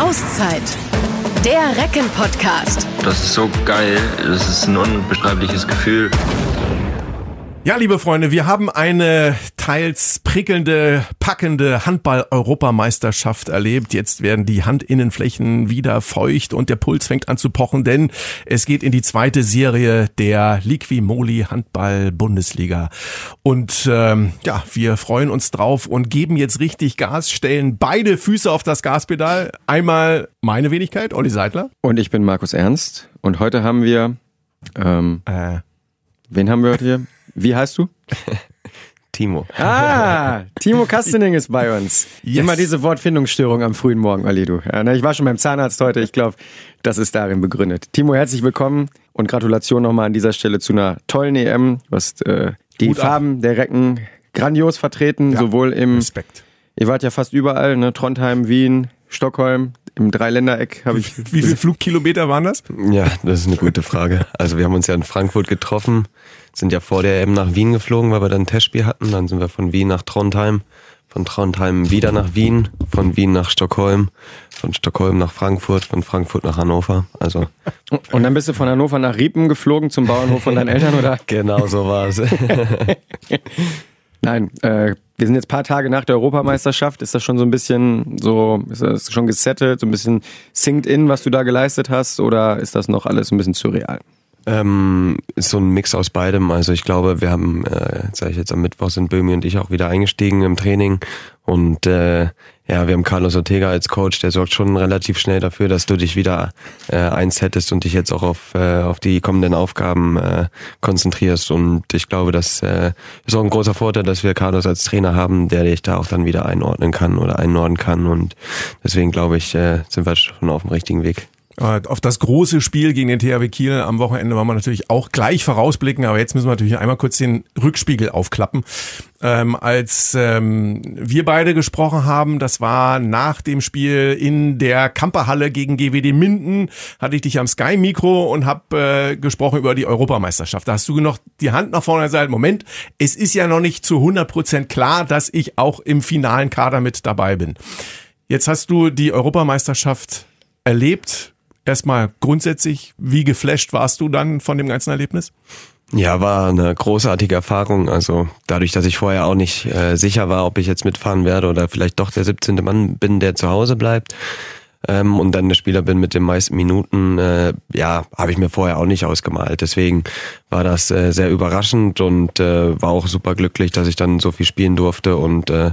Auszeit. Der Recken-Podcast. Das ist so geil. Das ist ein unbeschreibliches Gefühl. Ja, liebe Freunde, wir haben eine teils prickelnde, packende Handball-Europameisterschaft erlebt. Jetzt werden die Handinnenflächen wieder feucht und der Puls fängt an zu pochen, denn es geht in die zweite Serie der Liquimoli Handball-Bundesliga. Und ähm, ja, wir freuen uns drauf und geben jetzt richtig Gas, stellen beide Füße auf das Gaspedal. Einmal meine Wenigkeit, Olli Seidler. Und ich bin Markus Ernst. Und heute haben wir, ähm, äh. wen haben wir heute hier? Wie heißt du? Timo. Ah, Timo Kastening ist bei uns. Yes. Immer diese Wortfindungsstörung am frühen Morgen, Ali, du. Ja, ne, ich war schon beim Zahnarzt heute. Ich glaube, das ist darin begründet. Timo, herzlich willkommen und Gratulation nochmal an dieser Stelle zu einer tollen EM. Du hast äh, die Gut Farben ab. der Recken grandios vertreten, ja, sowohl im. Respekt. Ihr wart ja fast überall, ne? Trondheim, Wien, Stockholm, im Dreiländereck habe ich. Wie viele Flugkilometer waren das? Ja, das ist eine gute Frage. Also wir haben uns ja in Frankfurt getroffen, sind ja vor der EM nach Wien geflogen, weil wir dann ein Testspiel hatten. Dann sind wir von Wien nach Trondheim, von Trondheim wieder nach Wien, von Wien nach Stockholm, von Stockholm nach Frankfurt, von Frankfurt nach Hannover. Also und dann bist du von Hannover nach Riepen geflogen zum Bauernhof von deinen Eltern, oder? Genau so war es. Nein, äh, wir sind jetzt paar Tage nach der Europameisterschaft. Ist das schon so ein bisschen so, ist das schon gesettelt, so ein bisschen sinkt in, was du da geleistet hast, oder ist das noch alles ein bisschen surreal? Ähm, so ein Mix aus beidem. Also ich glaube, wir haben, äh, sage ich jetzt am Mittwoch sind Böhmi und ich auch wieder eingestiegen im Training und äh, ja, wir haben Carlos Ortega als Coach, der sorgt schon relativ schnell dafür, dass du dich wieder äh, einsettest und dich jetzt auch auf, äh, auf die kommenden Aufgaben äh, konzentrierst. Und ich glaube, das äh, ist auch ein großer Vorteil, dass wir Carlos als Trainer haben, der dich da auch dann wieder einordnen kann oder einordnen kann. Und deswegen glaube ich, äh, sind wir schon auf dem richtigen Weg. Äh, auf das große Spiel gegen den THW Kiel am Wochenende wollen wir natürlich auch gleich vorausblicken, aber jetzt müssen wir natürlich einmal kurz den Rückspiegel aufklappen. Ähm, als ähm, wir beide gesprochen haben, das war nach dem Spiel in der Kamperhalle gegen GWD Minden, hatte ich dich am Sky-Mikro und habe äh, gesprochen über die Europameisterschaft. Da hast du noch die Hand nach vorne gesagt, Moment, es ist ja noch nicht zu 100 Prozent klar, dass ich auch im finalen Kader mit dabei bin. Jetzt hast du die Europameisterschaft erlebt erstmal grundsätzlich, wie geflasht warst du dann von dem ganzen Erlebnis? Ja, war eine großartige Erfahrung. Also dadurch, dass ich vorher auch nicht äh, sicher war, ob ich jetzt mitfahren werde oder vielleicht doch der 17. Mann bin, der zu Hause bleibt, ähm, und dann der Spieler bin mit den meisten Minuten, äh, ja, habe ich mir vorher auch nicht ausgemalt. Deswegen war das äh, sehr überraschend und äh, war auch super glücklich, dass ich dann so viel spielen durfte und äh,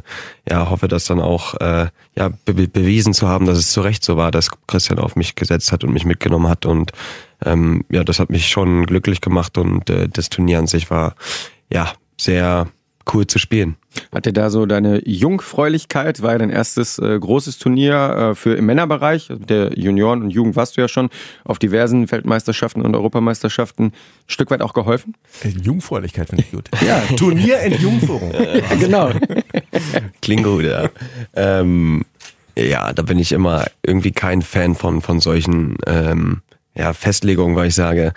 ja, hoffe, dass dann auch äh, ja be bewiesen zu haben, dass es zu Recht so war, dass Christian auf mich gesetzt hat und mich mitgenommen hat und ähm, ja, das hat mich schon glücklich gemacht und äh, das Turnier an sich war ja sehr cool zu spielen. Hat dir da so deine Jungfräulichkeit, war ja dein erstes äh, großes Turnier äh, für im Männerbereich, also der Junioren und Jugend warst du ja schon auf diversen Weltmeisterschaften und Europameisterschaften ein Stück weit auch geholfen? Äh, Jungfräulichkeit finde ich gut. ja, Turnier in Jungführung. genau. Klingt gut, ja. Ähm, ja, da bin ich immer irgendwie kein Fan von, von solchen ähm, ja, Festlegungen, weil ich sage,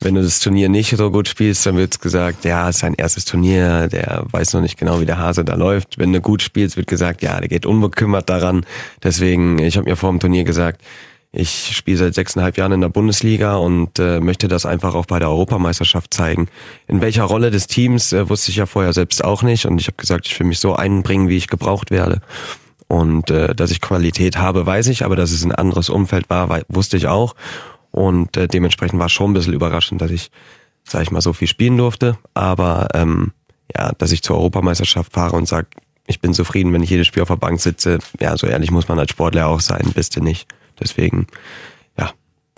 wenn du das Turnier nicht so gut spielst, dann wird gesagt, ja, es ist sein erstes Turnier, der weiß noch nicht genau, wie der Hase da läuft. Wenn du gut spielst, wird gesagt, ja, der geht unbekümmert daran. Deswegen, ich habe mir vor dem Turnier gesagt, ich spiele seit sechseinhalb Jahren in der Bundesliga und äh, möchte das einfach auch bei der Europameisterschaft zeigen. In welcher Rolle des Teams äh, wusste ich ja vorher selbst auch nicht und ich habe gesagt, ich will mich so einbringen, wie ich gebraucht werde. Und äh, dass ich Qualität habe, weiß ich, aber dass es ein anderes Umfeld war, wusste ich auch. Und äh, dementsprechend war es schon ein bisschen überraschend, dass ich, sag ich mal, so viel spielen durfte. Aber ähm, ja, dass ich zur Europameisterschaft fahre und sage, ich bin zufrieden, wenn ich jedes Spiel auf der Bank sitze. Ja, so ehrlich muss man als Sportler auch sein, bist du nicht. Deswegen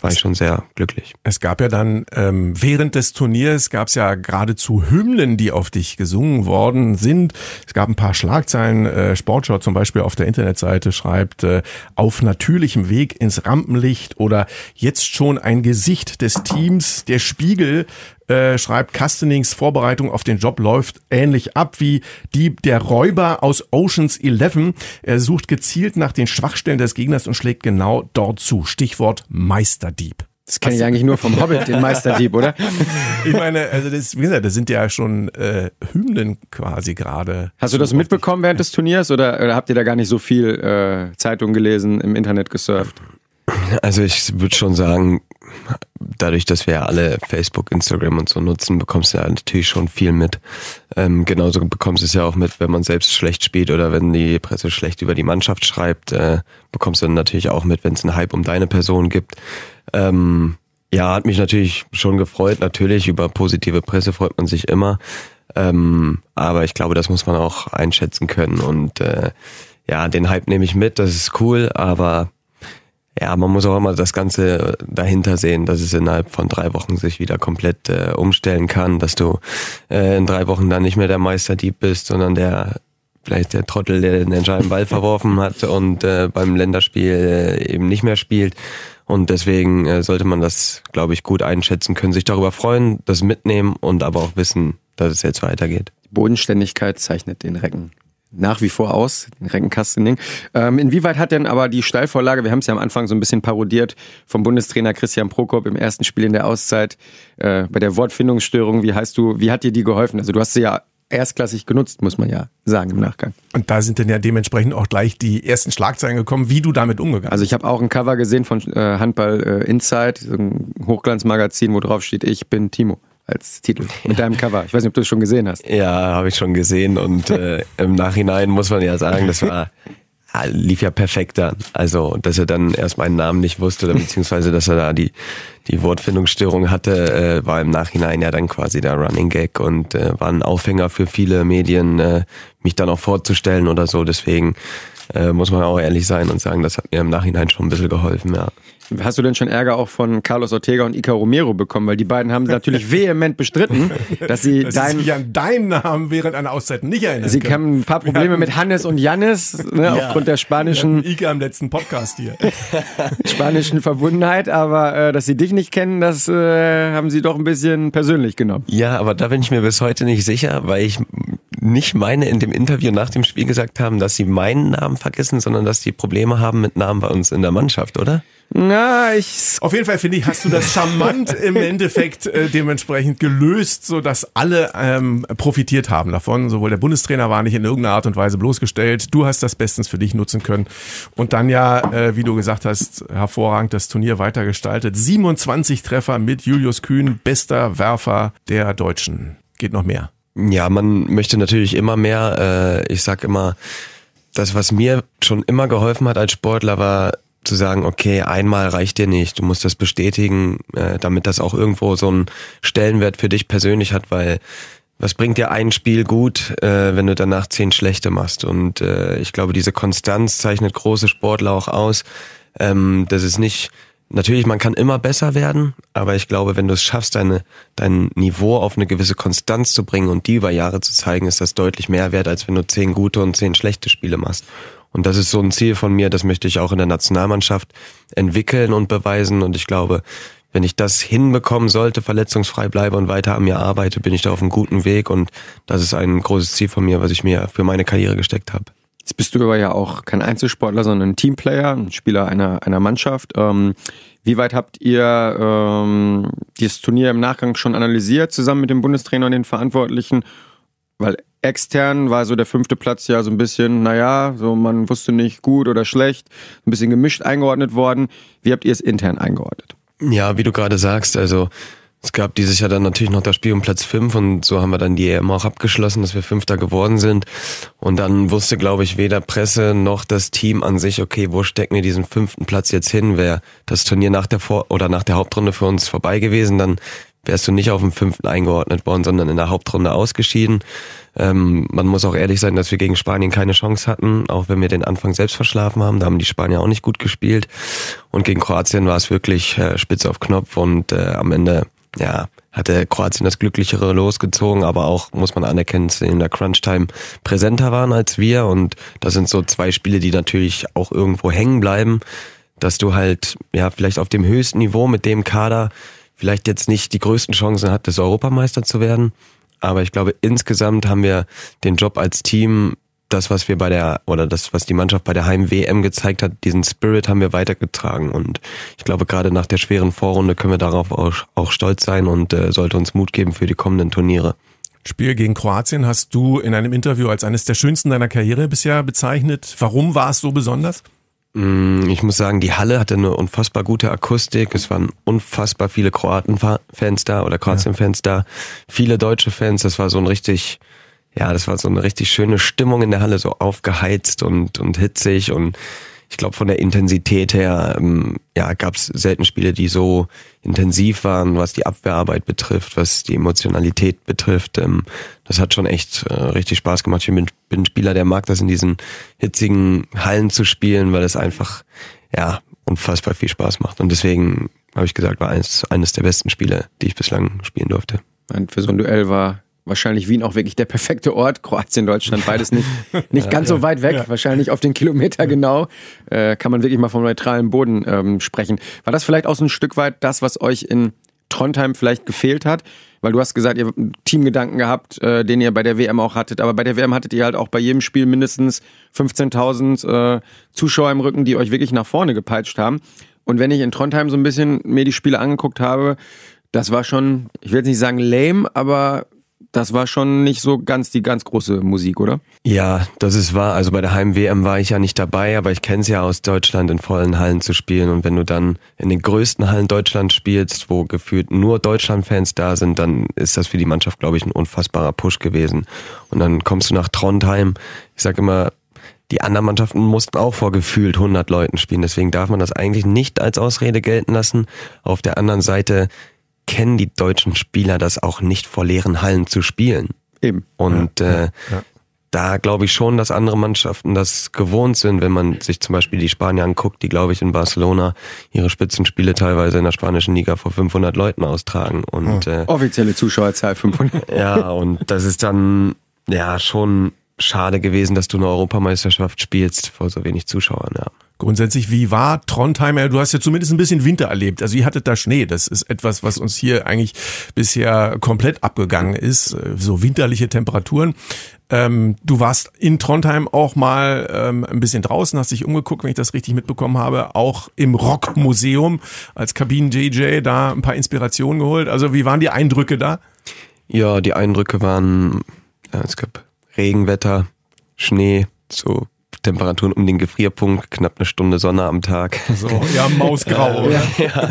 war ich schon sehr glücklich. Es gab ja dann ähm, während des Turniers gab es ja geradezu Hymnen, die auf dich gesungen worden sind. Es gab ein paar Schlagzeilen. Äh, Sportschau zum Beispiel auf der Internetseite schreibt äh, auf natürlichem Weg ins Rampenlicht oder jetzt schon ein Gesicht des Teams. Der Spiegel äh, schreibt, Castenings Vorbereitung auf den Job läuft ähnlich ab wie die der Räuber aus Oceans 11. Er sucht gezielt nach den Schwachstellen des Gegners und schlägt genau dort zu. Stichwort Meisterdieb. Das kenne ich eigentlich nur vom Hobbit, den Meisterdieb, oder? Ich meine, also das, wie gesagt, das sind ja schon äh, Hymnen quasi gerade. Hast du das mitbekommen während des Turniers oder, oder habt ihr da gar nicht so viel äh, Zeitung gelesen, im Internet gesurft? Also ich würde schon sagen, dadurch, dass wir ja alle Facebook, Instagram und so nutzen, bekommst du ja natürlich schon viel mit. Ähm, genauso bekommst du es ja auch mit, wenn man selbst schlecht spielt oder wenn die Presse schlecht über die Mannschaft schreibt, äh, bekommst du dann natürlich auch mit, wenn es einen Hype um deine Person gibt. Ähm, ja, hat mich natürlich schon gefreut. Natürlich, über positive Presse freut man sich immer. Ähm, aber ich glaube, das muss man auch einschätzen können. Und äh, ja, den Hype nehme ich mit, das ist cool, aber ja, man muss auch immer das Ganze dahinter sehen, dass es innerhalb von drei Wochen sich wieder komplett äh, umstellen kann, dass du äh, in drei Wochen dann nicht mehr der Meisterdieb bist, sondern der vielleicht der Trottel, der den entscheidenden Ball verworfen hat und äh, beim Länderspiel äh, eben nicht mehr spielt. Und deswegen äh, sollte man das, glaube ich, gut einschätzen können, sich darüber freuen, das mitnehmen und aber auch wissen, dass es jetzt weitergeht. Die Bodenständigkeit zeichnet den Recken nach wie vor aus, den Reckenkastening. Ähm, inwieweit hat denn aber die Steilvorlage, wir haben es ja am Anfang so ein bisschen parodiert, vom Bundestrainer Christian Prokop im ersten Spiel in der Auszeit, äh, bei der Wortfindungsstörung, wie heißt du, wie hat dir die geholfen? Also du hast sie ja erstklassig genutzt, muss man ja sagen im Nachgang. Und da sind dann ja dementsprechend auch gleich die ersten Schlagzeilen gekommen, wie du damit umgegangen bist. Also ich habe auch ein Cover gesehen von äh, Handball äh, Inside, so ein Hochglanzmagazin, wo drauf steht, ich bin Timo als Titel mit deinem Cover. Ich weiß nicht, ob du es schon gesehen hast. Ja, habe ich schon gesehen und äh, im Nachhinein muss man ja sagen, das war lief ja perfekt dann. Also, dass er dann erst meinen Namen nicht wusste, oder beziehungsweise, dass er da die, die Wortfindungsstörung hatte, äh, war im Nachhinein ja dann quasi der Running Gag und äh, war ein Aufhänger für viele Medien, äh, mich dann auch vorzustellen oder so. Deswegen äh, muss man auch ehrlich sein und sagen, das hat mir im Nachhinein schon ein bisschen geholfen, ja. Hast du denn schon Ärger auch von Carlos Ortega und Ica Romero bekommen? Weil die beiden haben natürlich vehement bestritten, dass sie dass dein, sich an deinen Namen während einer Auszeit nicht erinnern sie können. haben ein paar Probleme mit Hannes und Jannis, ne, Ja. aufgrund der spanischen, Ika im letzten Podcast hier. spanischen Verbundenheit, aber äh, dass sie dich nicht kennen, das äh, haben sie doch ein bisschen persönlich genommen. Ja, aber da bin ich mir bis heute nicht sicher, weil ich nicht meine in dem Interview nach dem Spiel gesagt haben, dass sie meinen Namen vergessen, sondern dass die Probleme haben mit Namen bei uns in der Mannschaft, oder? Na, ich Auf jeden Fall finde ich, hast du das charmant im Endeffekt äh, dementsprechend gelöst, so dass alle ähm, profitiert haben davon. Sowohl der Bundestrainer war nicht in irgendeiner Art und Weise bloßgestellt. Du hast das bestens für dich nutzen können und dann ja, äh, wie du gesagt hast, hervorragend das Turnier weitergestaltet. 27 Treffer mit Julius Kühn, bester Werfer der Deutschen. Geht noch mehr. Ja, man möchte natürlich immer mehr. Äh, ich sag immer, das, was mir schon immer geholfen hat als Sportler, war zu sagen, okay, einmal reicht dir nicht. Du musst das bestätigen, äh, damit das auch irgendwo so einen Stellenwert für dich persönlich hat, weil was bringt dir ein Spiel gut, äh, wenn du danach zehn schlechte machst? Und äh, ich glaube, diese Konstanz zeichnet große Sportler auch aus. Ähm, das ist nicht, natürlich, man kann immer besser werden, aber ich glaube, wenn du es schaffst, deine, dein Niveau auf eine gewisse Konstanz zu bringen und die über Jahre zu zeigen, ist das deutlich mehr wert, als wenn du zehn gute und zehn schlechte Spiele machst. Und das ist so ein Ziel von mir, das möchte ich auch in der Nationalmannschaft entwickeln und beweisen. Und ich glaube, wenn ich das hinbekommen sollte, verletzungsfrei bleibe und weiter an mir arbeite, bin ich da auf einem guten Weg. Und das ist ein großes Ziel von mir, was ich mir für meine Karriere gesteckt habe. Jetzt bist du aber ja auch kein Einzelsportler, sondern ein Teamplayer, ein Spieler einer, einer Mannschaft. Ähm, wie weit habt ihr ähm, dieses Turnier im Nachgang schon analysiert, zusammen mit dem Bundestrainer und den Verantwortlichen? Weil extern war so der fünfte Platz ja so ein bisschen, naja, so man wusste nicht gut oder schlecht, ein bisschen gemischt eingeordnet worden. Wie habt ihr es intern eingeordnet? Ja, wie du gerade sagst, also es gab dieses Jahr dann natürlich noch das Spiel um Platz 5 und so haben wir dann die EM auch abgeschlossen, dass wir Fünfter geworden sind. Und dann wusste, glaube ich, weder Presse noch das Team an sich, okay, wo stecken wir diesen fünften Platz jetzt hin? Wäre das Turnier nach der Vor oder nach der Hauptrunde für uns vorbei gewesen, dann wärst du nicht auf dem fünften eingeordnet worden, sondern in der Hauptrunde ausgeschieden. Ähm, man muss auch ehrlich sein, dass wir gegen Spanien keine Chance hatten, auch wenn wir den Anfang selbst verschlafen haben. Da haben die Spanier auch nicht gut gespielt. Und gegen Kroatien war es wirklich äh, spitz auf Knopf und äh, am Ende, ja, hatte Kroatien das glücklichere losgezogen, aber auch, muss man anerkennen, dass sie in der Crunch-Time präsenter waren als wir. Und das sind so zwei Spiele, die natürlich auch irgendwo hängen bleiben, dass du halt, ja, vielleicht auf dem höchsten Niveau mit dem Kader vielleicht jetzt nicht die größten Chancen hattest, Europameister zu werden. Aber ich glaube, insgesamt haben wir den Job als Team das, was wir bei der, oder das, was die Mannschaft bei der Heim-WM gezeigt hat, diesen Spirit haben wir weitergetragen. Und ich glaube, gerade nach der schweren Vorrunde können wir darauf auch, auch stolz sein und äh, sollte uns Mut geben für die kommenden Turniere. Spiel gegen Kroatien hast du in einem Interview als eines der schönsten deiner Karriere bisher bezeichnet. Warum war es so besonders? Mm, ich muss sagen, die Halle hatte eine unfassbar gute Akustik. Es waren unfassbar viele Kroaten-Fans da oder Kroatien-Fans da. Viele deutsche Fans. Das war so ein richtig, ja, das war so eine richtig schöne Stimmung in der Halle, so aufgeheizt und, und hitzig und ich glaube von der Intensität her ähm, ja, gab es selten Spiele, die so intensiv waren, was die Abwehrarbeit betrifft, was die Emotionalität betrifft. Ähm, das hat schon echt äh, richtig Spaß gemacht. Ich bin, bin Spieler, der mag das in diesen hitzigen Hallen zu spielen, weil es einfach ja unfassbar viel Spaß macht. Und deswegen habe ich gesagt, war eines, eines der besten Spiele, die ich bislang spielen durfte. Und für so ein Duell war wahrscheinlich Wien auch wirklich der perfekte Ort. Kroatien, Deutschland, beides nicht, nicht ganz so weit weg, ja. wahrscheinlich auf den Kilometer genau. Äh, kann man wirklich mal vom neutralen Boden ähm, sprechen. War das vielleicht auch so ein Stück weit das, was euch in Trondheim vielleicht gefehlt hat? Weil du hast gesagt, ihr habt einen Teamgedanken gehabt, äh, den ihr bei der WM auch hattet. Aber bei der WM hattet ihr halt auch bei jedem Spiel mindestens 15.000 äh, Zuschauer im Rücken, die euch wirklich nach vorne gepeitscht haben. Und wenn ich in Trondheim so ein bisschen mir die Spiele angeguckt habe, das war schon, ich will jetzt nicht sagen lame, aber das war schon nicht so ganz die ganz große Musik, oder? Ja, das ist wahr. Also bei der Heim-WM war ich ja nicht dabei, aber ich kenne es ja aus Deutschland, in vollen Hallen zu spielen. Und wenn du dann in den größten Hallen Deutschlands spielst, wo gefühlt nur Deutschland-Fans da sind, dann ist das für die Mannschaft, glaube ich, ein unfassbarer Push gewesen. Und dann kommst du nach Trondheim. Ich sage immer, die anderen Mannschaften mussten auch vor gefühlt 100 Leuten spielen. Deswegen darf man das eigentlich nicht als Ausrede gelten lassen. Auf der anderen Seite kennen die deutschen Spieler das auch nicht vor leeren Hallen zu spielen. Eben. Und ja, äh, ja. da glaube ich schon, dass andere Mannschaften das gewohnt sind, wenn man sich zum Beispiel die Spanier anguckt, die glaube ich in Barcelona ihre Spitzenspiele teilweise in der spanischen Liga vor 500 Leuten austragen. Und, äh, Offizielle Zuschauerzahl 500. Ja, und das ist dann ja schon schade gewesen, dass du eine Europameisterschaft spielst vor so wenig Zuschauern. Ja. Grundsätzlich, wie war Trondheim? Du hast ja zumindest ein bisschen Winter erlebt. Also ihr hattet da Schnee. Das ist etwas, was uns hier eigentlich bisher komplett abgegangen ist. So winterliche Temperaturen. Ähm, du warst in Trondheim auch mal ähm, ein bisschen draußen, hast dich umgeguckt, wenn ich das richtig mitbekommen habe, auch im Rockmuseum als Kabinen-JJ da ein paar Inspirationen geholt. Also wie waren die Eindrücke da? Ja, die Eindrücke waren, ja, es gab Regenwetter, Schnee, so Temperaturen um den Gefrierpunkt, knapp eine Stunde Sonne am Tag. So, ja, mausgrau. ja. ja.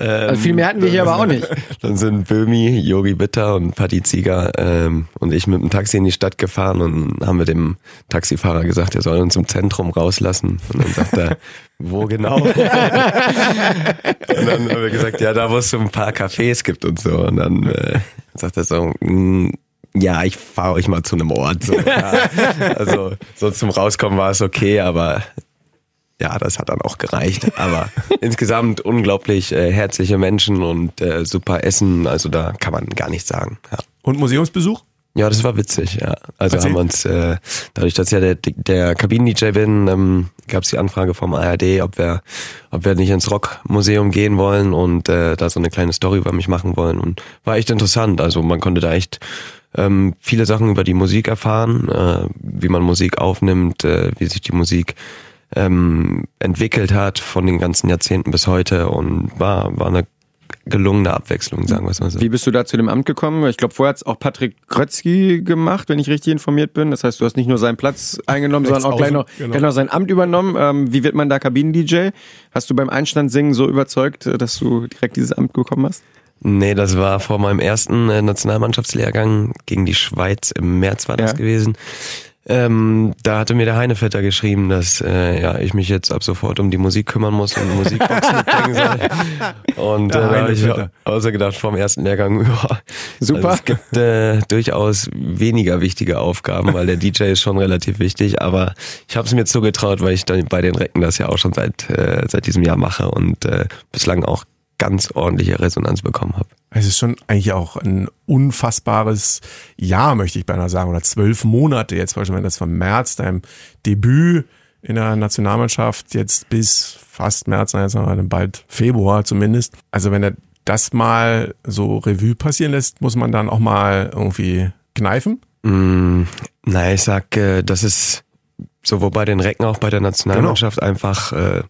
Also viel mehr hatten wir hier aber auch nicht. Dann sind Böhmi, Yogi Bitter und Patti Zieger ähm, und ich mit dem Taxi in die Stadt gefahren und haben wir dem Taxifahrer gesagt, er soll uns im Zentrum rauslassen. Und dann sagt er, wo genau? und dann haben wir gesagt, ja, da wo es so ein paar Cafés gibt und so. Und dann äh, sagt er so, mh, mm, ja, ich fahre euch mal zu einem Ort. So. Ja. Also so zum Rauskommen war es okay, aber ja, das hat dann auch gereicht. Aber insgesamt unglaublich äh, herzliche Menschen und äh, super Essen. Also da kann man gar nichts sagen. Ja. Und Museumsbesuch? Ja, das war witzig, ja. Also Erzähl. haben wir uns, äh, dadurch, dass ich ja der, der Kabinen-DJ bin, ähm, gab es die Anfrage vom ARD, ob wir, ob wir nicht ins Rockmuseum gehen wollen und äh, da so eine kleine Story über mich machen wollen. Und war echt interessant. Also man konnte da echt ähm, viele Sachen über die Musik erfahren, äh, wie man Musik aufnimmt, äh, wie sich die Musik ähm, entwickelt hat von den ganzen Jahrzehnten bis heute und war, war eine gelungene Abwechslung, sagen wir es mal so. Wie bist du da zu dem Amt gekommen? Ich glaube, vorher hat es auch Patrick Krötzky gemacht, wenn ich richtig informiert bin. Das heißt, du hast nicht nur seinen Platz eingenommen, sondern auch gleich noch, genau. gleich noch sein Amt übernommen. Ähm, wie wird man da Kabinen-DJ? Hast du beim Einstandsingen so überzeugt, dass du direkt dieses Amt bekommen hast? Nee, das war vor meinem ersten äh, Nationalmannschaftslehrgang gegen die Schweiz im März war das ja. gewesen. Ähm, da hatte mir der Heinevetter geschrieben, dass äh, ja ich mich jetzt ab sofort um die Musik kümmern muss und Musikbox mitbringen soll. Und äh, da habe ich außer gedacht vom ersten Lehrgang, ja, super. Also es gibt äh, durchaus weniger wichtige Aufgaben, weil der DJ ist schon relativ wichtig. Aber ich habe es mir zugetraut, weil ich dann bei den Recken das ja auch schon seit äh, seit diesem Jahr mache und äh, bislang auch ganz ordentliche Resonanz bekommen habe. Es ist schon eigentlich auch ein unfassbares Jahr, möchte ich beinahe sagen, oder zwölf Monate jetzt, beispielsweise wenn das von März, deinem Debüt in der Nationalmannschaft, jetzt bis fast März, jetzt bald Februar zumindest. Also wenn er das mal so Revue passieren lässt, muss man dann auch mal irgendwie kneifen? Mm, na, ich sag, äh, das ist sowohl bei den Recken auch bei der Nationalmannschaft genau. einfach äh,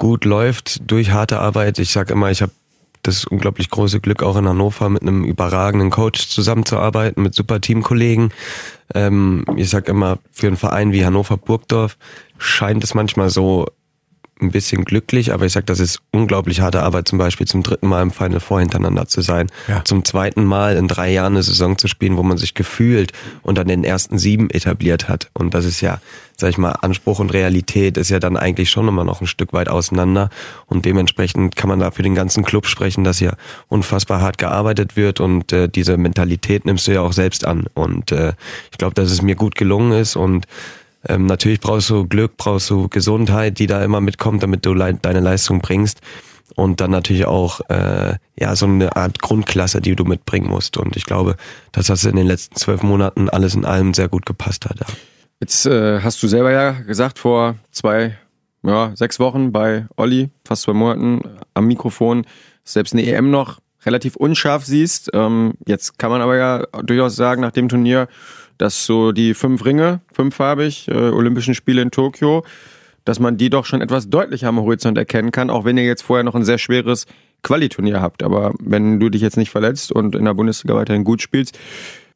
gut läuft durch harte Arbeit. Ich sag immer, ich habe das unglaublich große Glück, auch in Hannover mit einem überragenden Coach zusammenzuarbeiten, mit super Teamkollegen. Ähm, ich sag immer, für einen Verein wie Hannover Burgdorf scheint es manchmal so, ein bisschen glücklich, aber ich sag, das ist unglaublich harte Arbeit, zum Beispiel zum dritten Mal im Final Four hintereinander zu sein, ja. zum zweiten Mal in drei Jahren eine Saison zu spielen, wo man sich gefühlt und dann den ersten sieben etabliert hat. Und das ist ja, sag ich mal, Anspruch und Realität ist ja dann eigentlich schon immer noch ein Stück weit auseinander. Und dementsprechend kann man da für den ganzen Club sprechen, dass hier unfassbar hart gearbeitet wird und äh, diese Mentalität nimmst du ja auch selbst an. Und äh, ich glaube, dass es mir gut gelungen ist und ähm, natürlich brauchst du Glück, brauchst du Gesundheit, die da immer mitkommt, damit du le deine Leistung bringst. Und dann natürlich auch äh, ja so eine Art Grundklasse, die du mitbringen musst. Und ich glaube, dass das in den letzten zwölf Monaten alles in allem sehr gut gepasst hat. Ja. Jetzt äh, hast du selber ja gesagt, vor zwei, ja, sechs Wochen bei Olli, fast zwei Monaten am Mikrofon, selbst eine EM noch relativ unscharf siehst. Ähm, jetzt kann man aber ja durchaus sagen, nach dem Turnier, dass so die fünf Ringe, fünffarbig, äh, Olympischen Spiele in Tokio, dass man die doch schon etwas deutlicher am Horizont erkennen kann, auch wenn ihr jetzt vorher noch ein sehr schweres Qualiturnier habt. Aber wenn du dich jetzt nicht verletzt und in der Bundesliga weiterhin gut spielst,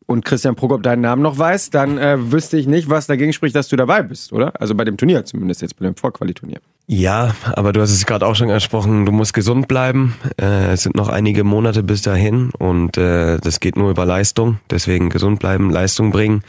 und Christian Prokop deinen Namen noch weiß, dann äh, wüsste ich nicht, was dagegen spricht, dass du dabei bist, oder? Also bei dem Turnier zumindest, jetzt bei dem Vorqualiturnier. Ja, aber du hast es gerade auch schon angesprochen, du musst gesund bleiben. Äh, es sind noch einige Monate bis dahin und äh, das geht nur über Leistung. Deswegen gesund bleiben, Leistung bringen.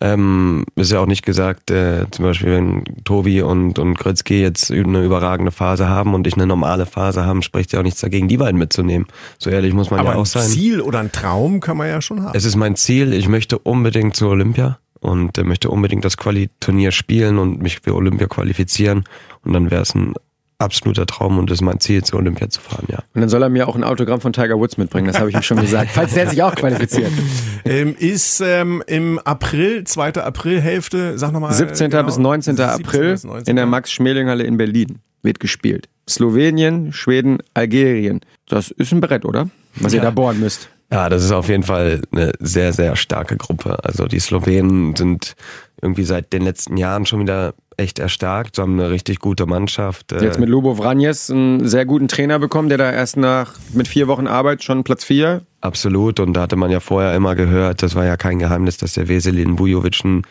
Ähm, ist ja auch nicht gesagt, äh, zum Beispiel, wenn Tobi und, und Grötzky jetzt eine überragende Phase haben und ich eine normale Phase haben, spricht ja auch nichts dagegen, die beiden mitzunehmen. So ehrlich muss man Aber ja auch sein. ein Ziel oder ein Traum kann man ja schon haben. Es ist mein Ziel, ich möchte unbedingt zur Olympia und äh, möchte unbedingt das Quali-Turnier spielen und mich für Olympia qualifizieren. Und dann wäre es ein absoluter Traum und das ist mein Ziel, zur Olympia zu fahren, ja. Und dann soll er mir auch ein Autogramm von Tiger Woods mitbringen, das habe ich ihm schon gesagt, falls der sich auch qualifiziert. Ähm, ist ähm, im April, zweite Aprilhälfte, sag nochmal. 17. Genau, bis 19. 17. April bis 19. in der Max-Schmeling-Halle in Berlin wird gespielt. Slowenien, Schweden, Algerien. Das ist ein Brett, oder? Was ja. ihr da bohren müsst. Ja, das ist auf jeden Fall eine sehr, sehr starke Gruppe. Also die Slowenen sind irgendwie seit den letzten Jahren schon wieder echt erstarkt, Sie haben eine richtig gute Mannschaft. Jetzt äh, mit Lubo Vranjes einen sehr guten Trainer bekommen, der da erst nach mit vier Wochen Arbeit schon Platz vier. Absolut, und da hatte man ja vorher immer gehört, das war ja kein Geheimnis, dass der Veselin Bujovic ein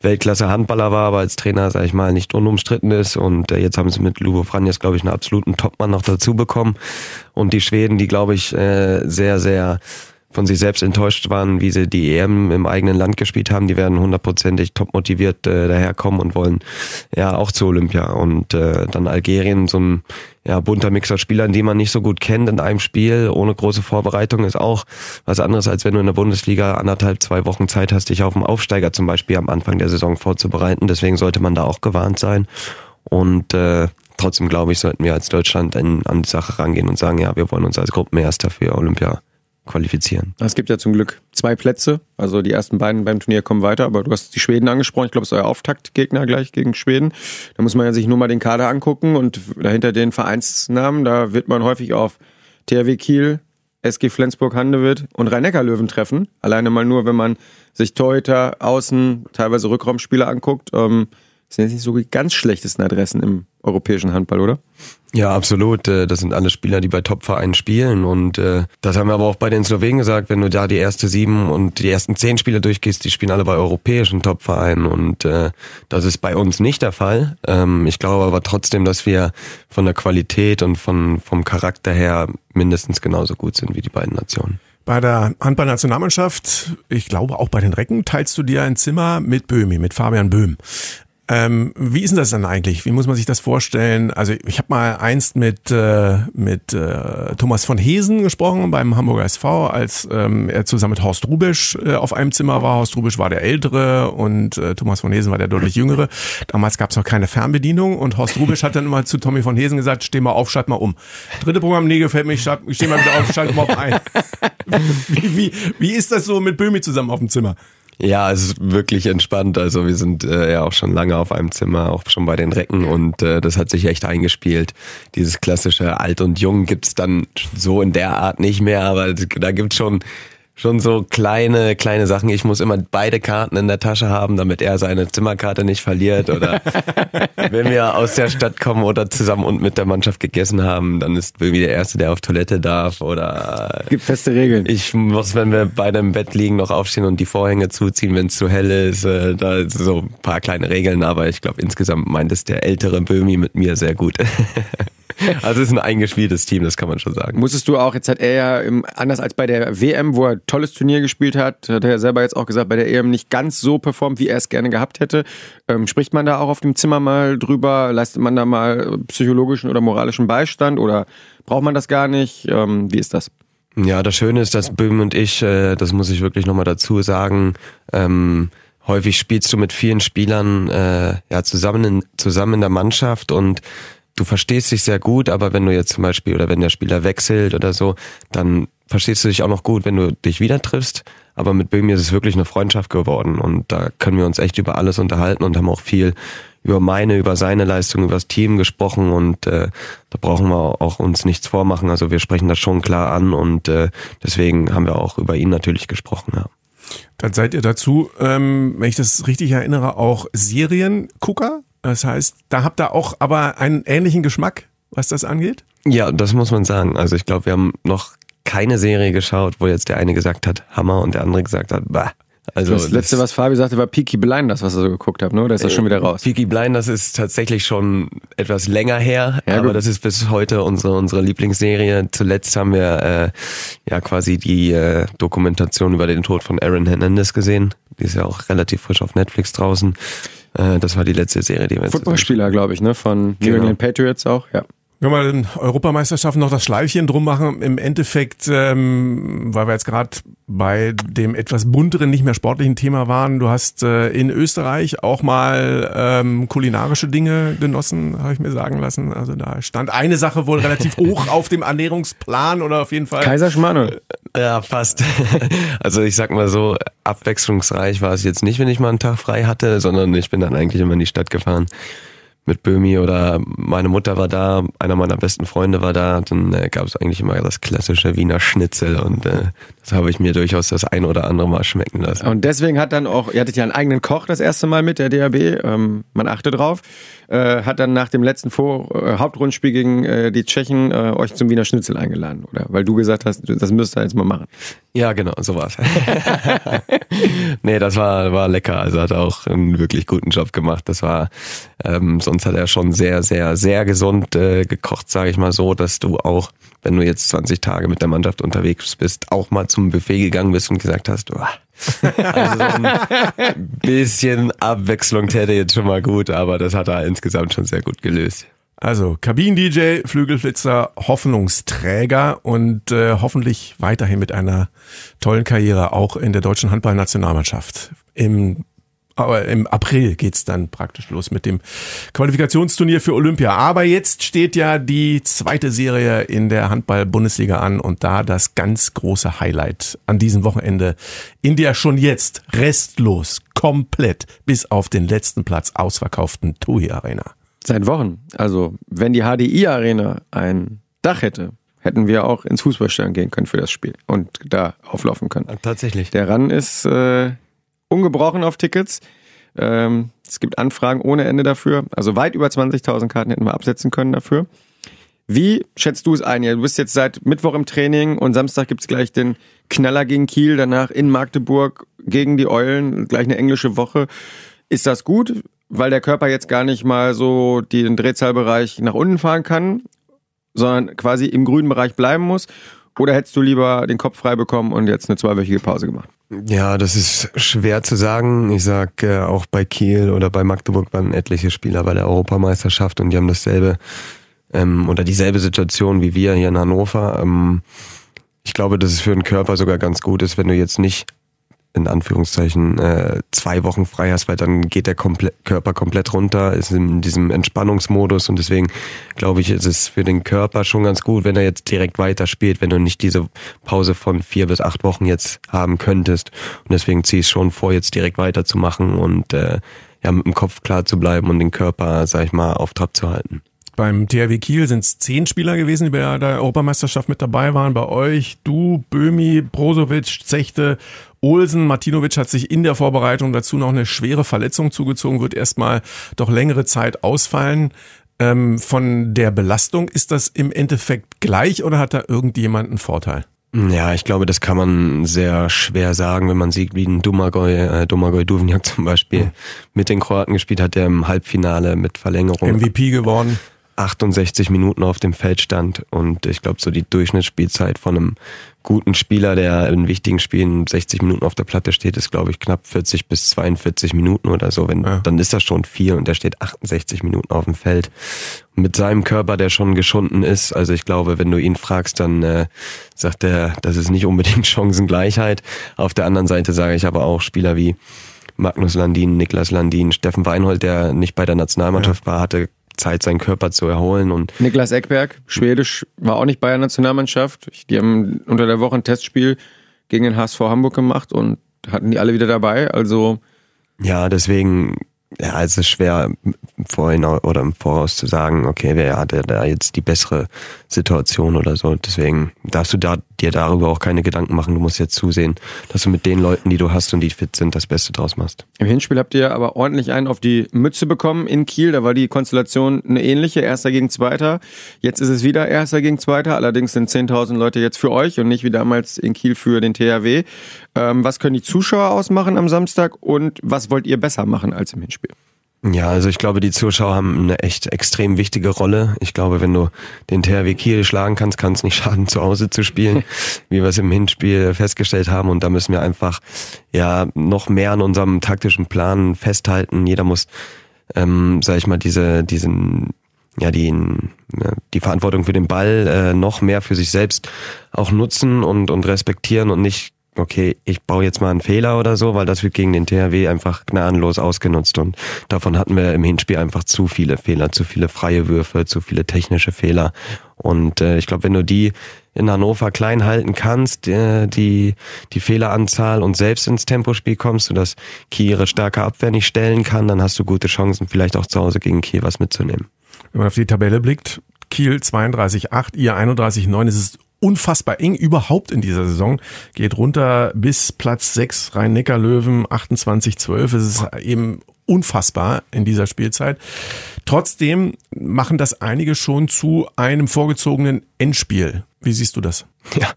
Weltklasse-Handballer war, aber als Trainer, sag ich mal, nicht unumstritten ist. Und äh, jetzt haben sie mit Lubo Franjes, glaube ich, einen absoluten Topmann noch dazu bekommen. Und die Schweden, die, glaube ich, äh, sehr, sehr von sich selbst enttäuscht waren, wie sie die EM im eigenen Land gespielt haben. Die werden hundertprozentig top motiviert äh, daherkommen und wollen ja auch zu Olympia. Und äh, dann Algerien, so ein ja, bunter Mix Spielern, die man nicht so gut kennt in einem Spiel, ohne große Vorbereitung, ist auch was anderes, als wenn du in der Bundesliga anderthalb, zwei Wochen Zeit hast, dich auf dem Aufsteiger zum Beispiel am Anfang der Saison vorzubereiten. Deswegen sollte man da auch gewarnt sein. Und äh, trotzdem glaube ich, sollten wir als Deutschland in, an die Sache rangehen und sagen, ja, wir wollen uns als Gruppenerster für Olympia qualifizieren. Es gibt ja zum Glück zwei Plätze. Also die ersten beiden beim Turnier kommen weiter, aber du hast die Schweden angesprochen. Ich glaube, es ist euer Auftaktgegner gleich gegen Schweden. Da muss man ja sich nur mal den Kader angucken und dahinter den Vereinsnamen, da wird man häufig auf THW Kiel, SG Flensburg-Handewitt und Rhein-Neckar-Löwen treffen. Alleine mal nur, wenn man sich Torhüter, Außen, teilweise Rückraumspieler anguckt. Ähm, sind jetzt nicht so die ganz schlechtesten Adressen im europäischen Handball, oder? Ja, absolut. Äh, das sind alle Spieler, die bei Top-Vereinen spielen. Und äh, das haben wir aber auch bei den Slowenen gesagt, wenn du da die erste sieben und die ersten zehn Spieler durchgehst, die spielen alle bei europäischen Top-Vereinen. Und äh, das ist bei uns nicht der Fall. Ähm, ich glaube aber trotzdem, dass wir von der Qualität und von, vom Charakter her mindestens genauso gut sind wie die beiden Nationen. Bei der Handballnationalmannschaft, ich glaube auch bei den Recken, teilst du dir ein Zimmer mit Böhmi, mit Fabian Böhm. Ähm, wie ist denn das dann eigentlich? Wie muss man sich das vorstellen? Also ich habe mal einst mit, äh, mit äh, Thomas von Hesen gesprochen beim Hamburger SV, als ähm, er zusammen mit Horst Rubisch äh, auf einem Zimmer war. Horst Rubisch war der Ältere und äh, Thomas von Hesen war der deutlich Jüngere. Damals gab es noch keine Fernbedienung und Horst Rubisch hat dann immer zu Tommy von Hesen gesagt, steh mal auf, schalt mal um. Dritte Programm, nee, gefällt mir, ich, ich steh mal wieder auf, schalte mal auf ein. wie, wie, wie ist das so mit Böhmi zusammen auf dem Zimmer? Ja, es ist wirklich entspannt. Also wir sind äh, ja auch schon lange auf einem Zimmer, auch schon bei den Recken und äh, das hat sich echt eingespielt. Dieses klassische Alt und Jung gibt's dann so in der Art nicht mehr, aber da gibt's schon schon so kleine, kleine Sachen. Ich muss immer beide Karten in der Tasche haben, damit er seine Zimmerkarte nicht verliert. Oder wenn wir aus der Stadt kommen oder zusammen und mit der Mannschaft gegessen haben, dann ist irgendwie der Erste, der auf Toilette darf. Oder es gibt feste Regeln. Ich muss, wenn wir beide im Bett liegen, noch aufstehen und die Vorhänge zuziehen, wenn es zu hell ist. Äh, da so ein paar kleine Regeln, aber ich glaube, insgesamt meint es der ältere Böhmi mit mir sehr gut. Also es ist ein eingespieltes Team, das kann man schon sagen. Musstest du auch, jetzt hat er ja im, anders als bei der WM, wo er tolles Turnier gespielt hat, hat er ja selber jetzt auch gesagt, bei der EM nicht ganz so performt, wie er es gerne gehabt hätte. Ähm, spricht man da auch auf dem Zimmer mal drüber? Leistet man da mal psychologischen oder moralischen Beistand oder braucht man das gar nicht? Ähm, wie ist das? Ja, das Schöne ist, dass Böhm und ich, äh, das muss ich wirklich nochmal dazu sagen, ähm, häufig spielst du mit vielen Spielern äh, ja zusammen in, zusammen in der Mannschaft und du verstehst dich sehr gut, aber wenn du jetzt zum Beispiel oder wenn der Spieler wechselt oder so, dann verstehst du dich auch noch gut, wenn du dich wieder triffst. Aber mit Böhmi ist es wirklich eine Freundschaft geworden und da können wir uns echt über alles unterhalten und haben auch viel über meine, über seine Leistung, über das Team gesprochen und äh, da brauchen wir auch uns nichts vormachen. Also wir sprechen das schon klar an und äh, deswegen haben wir auch über ihn natürlich gesprochen. Ja. Dann seid ihr dazu, ähm, wenn ich das richtig erinnere, auch Seriengucker. Das heißt, da habt ihr auch aber einen ähnlichen Geschmack, was das angeht? Ja, das muss man sagen. Also ich glaube, wir haben noch keine Serie geschaut, wo jetzt der eine gesagt hat, Hammer und der andere gesagt hat, bah. Also das letzte, was Fabi sagte, war Peaky Blinders, was er so geguckt hat, ne? Da ist er schon wieder raus. Peaky Blinders ist tatsächlich schon etwas länger her, ja, aber gut. das ist bis heute unsere unsere Lieblingsserie. Zuletzt haben wir äh, ja quasi die äh, Dokumentation über den Tod von Aaron Hernandez gesehen. Die ist ja auch relativ frisch auf Netflix draußen. Äh, das war die letzte Serie, die wir jetzt Footballspieler, glaube ich, ne? Von genau. New England Patriots auch, ja. Wenn wir den Europameisterschaften noch das Schleifchen drum machen, im Endeffekt, ähm, weil wir jetzt gerade bei dem etwas bunteren, nicht mehr sportlichen Thema waren, du hast äh, in Österreich auch mal ähm, kulinarische Dinge genossen, habe ich mir sagen lassen. Also da stand eine Sache wohl relativ hoch auf dem Ernährungsplan oder auf jeden Fall. Kaiserschmarrn. Ja, fast. Also ich sag mal so, abwechslungsreich war es jetzt nicht, wenn ich mal einen Tag frei hatte, sondern ich bin dann eigentlich immer in die Stadt gefahren mit Böhmi oder meine Mutter war da, einer meiner besten Freunde war da, dann äh, gab es eigentlich immer das klassische Wiener Schnitzel und äh, das habe ich mir durchaus das ein oder andere Mal schmecken lassen. Und deswegen hat dann auch, ihr hattet ja einen eigenen Koch das erste Mal mit der DAB, ähm, man achte drauf, äh, hat dann nach dem letzten Vor äh, Hauptrundspiel gegen äh, die Tschechen äh, euch zum Wiener Schnitzel eingeladen, oder? Weil du gesagt hast, das müsst ihr jetzt mal machen. Ja, genau, so war's. nee, das war, war lecker. Also hat auch einen wirklich guten Job gemacht. Das war, ähm, sonst hat er schon sehr, sehr, sehr gesund äh, gekocht, sage ich mal so, dass du auch, wenn du jetzt 20 Tage mit der Mannschaft unterwegs bist, auch mal zum Buffet gegangen bist und gesagt hast, oh, also so ein bisschen Abwechslung täte jetzt schon mal gut, aber das hat er insgesamt schon sehr gut gelöst. Also Kabinen-DJ, Flügelflitzer, Hoffnungsträger und äh, hoffentlich weiterhin mit einer tollen Karriere auch in der deutschen Handballnationalmannschaft. Im aber im April geht's dann praktisch los mit dem Qualifikationsturnier für Olympia. Aber jetzt steht ja die zweite Serie in der Handball-Bundesliga an und da das ganz große Highlight an diesem Wochenende in der schon jetzt restlos, komplett bis auf den letzten Platz ausverkauften TUI Arena. Seit Wochen. Also, wenn die HDI Arena ein Dach hätte, hätten wir auch ins Fußballstadion gehen können für das Spiel und da auflaufen können. Tatsächlich. Der Run ist äh, ungebrochen auf Tickets. Ähm, es gibt Anfragen ohne Ende dafür. Also weit über 20.000 Karten hätten wir absetzen können dafür. Wie schätzt du es ein? Du bist jetzt seit Mittwoch im Training und Samstag gibt's gleich den Knaller gegen Kiel, danach in Magdeburg gegen die Eulen, gleich eine englische Woche. Ist das gut? Weil der Körper jetzt gar nicht mal so den Drehzahlbereich nach unten fahren kann, sondern quasi im grünen Bereich bleiben muss? Oder hättest du lieber den Kopf frei bekommen und jetzt eine zweiwöchige Pause gemacht? Ja, das ist schwer zu sagen. Ich sag äh, auch bei Kiel oder bei Magdeburg waren etliche Spieler bei der Europameisterschaft und die haben dasselbe ähm, oder dieselbe Situation wie wir hier in Hannover. Ähm, ich glaube, dass es für den Körper sogar ganz gut ist, wenn du jetzt nicht in Anführungszeichen äh, zwei Wochen frei hast, weil dann geht der Komple Körper komplett runter, ist in diesem Entspannungsmodus und deswegen glaube ich, ist es für den Körper schon ganz gut, wenn er jetzt direkt weiterspielt, wenn du nicht diese Pause von vier bis acht Wochen jetzt haben könntest. Und deswegen ziehe ich es schon vor, jetzt direkt weiterzumachen und äh, ja, mit dem Kopf klar zu bleiben und den Körper, sag ich mal, auf Trab zu halten. Beim THW Kiel sind es zehn Spieler gewesen, die bei der Europameisterschaft mit dabei waren. Bei euch du, Böhmi, Brozovic, Zechte, Olsen. Martinovic hat sich in der Vorbereitung dazu noch eine schwere Verletzung zugezogen, wird erstmal doch längere Zeit ausfallen. Ähm, von der Belastung ist das im Endeffekt gleich oder hat da irgendjemand einen Vorteil? Ja, ich glaube, das kann man sehr schwer sagen, wenn man sieht, wie ein Domagoj, äh, Domagoj Duvniak zum Beispiel mhm. mit den Kroaten gespielt hat, der im Halbfinale mit Verlängerung MVP geworden. 68 Minuten auf dem Feld stand und ich glaube so die Durchschnittsspielzeit von einem guten Spieler, der in wichtigen Spielen 60 Minuten auf der Platte steht, ist glaube ich knapp 40 bis 42 Minuten oder so. Wenn, ja. Dann ist das schon viel und der steht 68 Minuten auf dem Feld. mit seinem Körper, der schon geschunden ist, also ich glaube, wenn du ihn fragst, dann äh, sagt er, das ist nicht unbedingt Chancengleichheit. Auf der anderen Seite sage ich aber auch Spieler wie Magnus Landin, Niklas Landin, Steffen Weinhold, der nicht bei der Nationalmannschaft ja. war, hatte Zeit, seinen Körper zu erholen. Und Niklas Eckberg, Schwedisch, war auch nicht bei der Nationalmannschaft. Die haben unter der Woche ein Testspiel gegen den HSV Hamburg gemacht und hatten die alle wieder dabei. Also ja, deswegen ja, es ist schwer vorhin oder im Voraus zu sagen, okay, wer hatte da jetzt die bessere Situation oder so. Deswegen darfst du da, dir darüber auch keine Gedanken machen. Du musst jetzt zusehen, dass du mit den Leuten, die du hast und die fit sind, das Beste draus machst. Im Hinspiel habt ihr aber ordentlich einen auf die Mütze bekommen in Kiel. Da war die Konstellation eine ähnliche, Erster gegen Zweiter. Jetzt ist es wieder Erster gegen Zweiter. Allerdings sind 10.000 Leute jetzt für euch und nicht wie damals in Kiel für den THW. Ähm, was können die Zuschauer ausmachen am Samstag und was wollt ihr besser machen als im Hinspiel? Ja, also ich glaube, die Zuschauer haben eine echt extrem wichtige Rolle. Ich glaube, wenn du den THW Kiel schlagen kannst, kann es nicht schaden, zu Hause zu spielen, wie wir es im Hinspiel festgestellt haben. Und da müssen wir einfach ja noch mehr an unserem taktischen Plan festhalten. Jeder muss, ähm, sag ich mal, diese, diesen ja die die Verantwortung für den Ball äh, noch mehr für sich selbst auch nutzen und und respektieren und nicht okay, ich baue jetzt mal einen Fehler oder so, weil das wird gegen den THW einfach gnadenlos ausgenutzt und davon hatten wir im Hinspiel einfach zu viele Fehler, zu viele freie Würfe, zu viele technische Fehler und äh, ich glaube, wenn du die in Hannover klein halten kannst, äh, die, die Fehleranzahl und selbst ins Tempospiel kommst, sodass Kiel ihre starke Abwehr nicht stellen kann, dann hast du gute Chancen, vielleicht auch zu Hause gegen Kiel was mitzunehmen. Wenn man auf die Tabelle blickt, Kiel 32,8, ihr 31,9, es ist unfassbar eng überhaupt in dieser Saison. Geht runter bis Platz 6, Rhein-Neckar-Löwen 28-12. Es ist eben unfassbar in dieser Spielzeit. Trotzdem machen das einige schon zu einem vorgezogenen Endspiel. Wie siehst du das? Ja,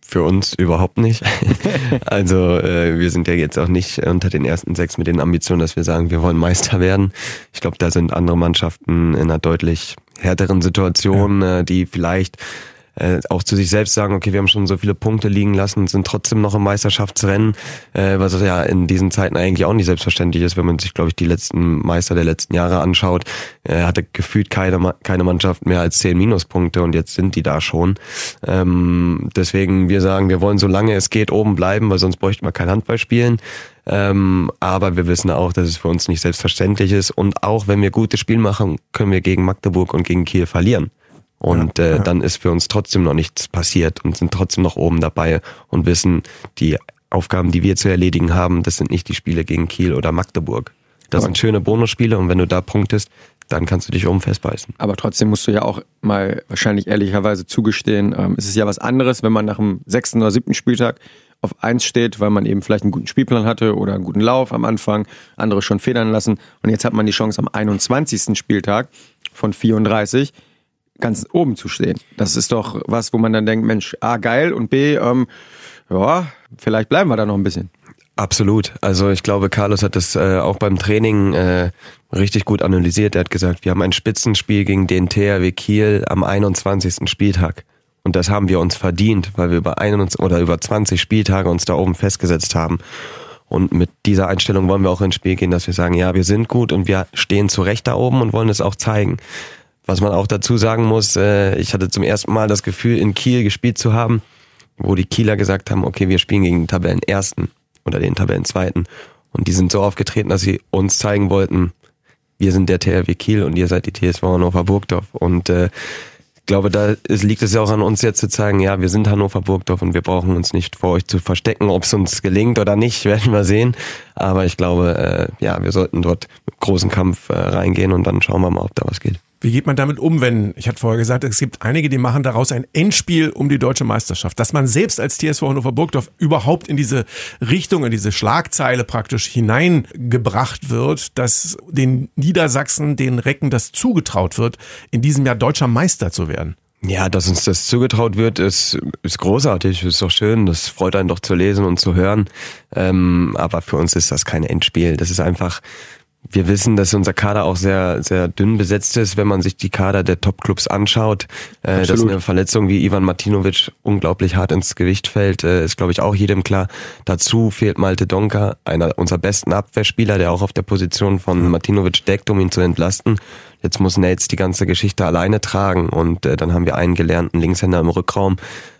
für uns überhaupt nicht. also äh, wir sind ja jetzt auch nicht unter den ersten sechs mit den Ambitionen, dass wir sagen, wir wollen Meister werden. Ich glaube, da sind andere Mannschaften in einer deutlich härteren Situation, ja. äh, die vielleicht äh, auch zu sich selbst sagen, okay, wir haben schon so viele Punkte liegen lassen, sind trotzdem noch im Meisterschaftsrennen, äh, was ja in diesen Zeiten eigentlich auch nicht selbstverständlich ist, wenn man sich, glaube ich, die letzten Meister der letzten Jahre anschaut, äh, hatte gefühlt keine, keine Mannschaft mehr als zehn Minuspunkte und jetzt sind die da schon. Ähm, deswegen, wir sagen, wir wollen so lange es geht oben bleiben, weil sonst bräuchten wir kein Handball spielen. Ähm, aber wir wissen auch, dass es für uns nicht selbstverständlich ist. Und auch wenn wir gute Spiel machen, können wir gegen Magdeburg und gegen Kiel verlieren. Und äh, ja. dann ist für uns trotzdem noch nichts passiert und sind trotzdem noch oben dabei und wissen, die Aufgaben, die wir zu erledigen haben, das sind nicht die Spiele gegen Kiel oder Magdeburg. Das sind schöne Bonusspiele und wenn du da punktest, dann kannst du dich oben festbeißen. Aber trotzdem musst du ja auch mal wahrscheinlich ehrlicherweise zugestehen, ähm, es ist ja was anderes, wenn man nach dem sechsten oder siebten Spieltag auf eins steht, weil man eben vielleicht einen guten Spielplan hatte oder einen guten Lauf am Anfang, andere schon federn lassen und jetzt hat man die Chance am 21. Spieltag von 34 ganz oben zu stehen. Das ist doch was, wo man dann denkt, Mensch, A, geil und B, ähm, ja, vielleicht bleiben wir da noch ein bisschen. Absolut. Also ich glaube, Carlos hat das äh, auch beim Training äh, richtig gut analysiert. Er hat gesagt, wir haben ein Spitzenspiel gegen den THW Kiel am 21. Spieltag. Und das haben wir uns verdient, weil wir über 21 oder über 20 Spieltage uns da oben festgesetzt haben. Und mit dieser Einstellung wollen wir auch ins Spiel gehen, dass wir sagen, ja, wir sind gut und wir stehen zu Recht da oben und wollen es auch zeigen. Was man auch dazu sagen muss, äh, ich hatte zum ersten Mal das Gefühl, in Kiel gespielt zu haben, wo die Kieler gesagt haben, okay, wir spielen gegen den Tabellenersten oder den Tabellenzweiten. Und die sind so aufgetreten, dass sie uns zeigen wollten, wir sind der THW Kiel und ihr seid die TSV Hannover Burgdorf. Und äh, ich glaube, da ist, liegt es ja auch an uns jetzt zu zeigen, ja, wir sind Hannover Burgdorf und wir brauchen uns nicht vor euch zu verstecken. Ob es uns gelingt oder nicht, werden wir sehen. Aber ich glaube, äh, ja, wir sollten dort mit großen Kampf äh, reingehen und dann schauen wir mal, ob da was geht. Wie geht man damit um, wenn, ich hatte vorher gesagt, es gibt einige, die machen daraus ein Endspiel um die deutsche Meisterschaft, dass man selbst als TSV Hannover Burgdorf überhaupt in diese Richtung, in diese Schlagzeile praktisch hineingebracht wird, dass den Niedersachsen, den Recken das zugetraut wird, in diesem Jahr deutscher Meister zu werden? Ja, dass uns das zugetraut wird, ist, ist großartig, ist doch schön, das freut einen doch zu lesen und zu hören. Ähm, aber für uns ist das kein Endspiel. Das ist einfach wir wissen, dass unser Kader auch sehr, sehr dünn besetzt ist, wenn man sich die Kader der Top-Clubs anschaut. Äh, dass eine Verletzung wie Ivan Martinovic unglaublich hart ins Gewicht fällt, äh, ist, glaube ich, auch jedem klar. Dazu fehlt Malte Donker, einer unserer besten Abwehrspieler, der auch auf der Position von Martinovic deckt, um ihn zu entlasten. Jetzt muss Nates die ganze Geschichte alleine tragen und äh, dann haben wir einen gelernten Linkshänder im Rückraum,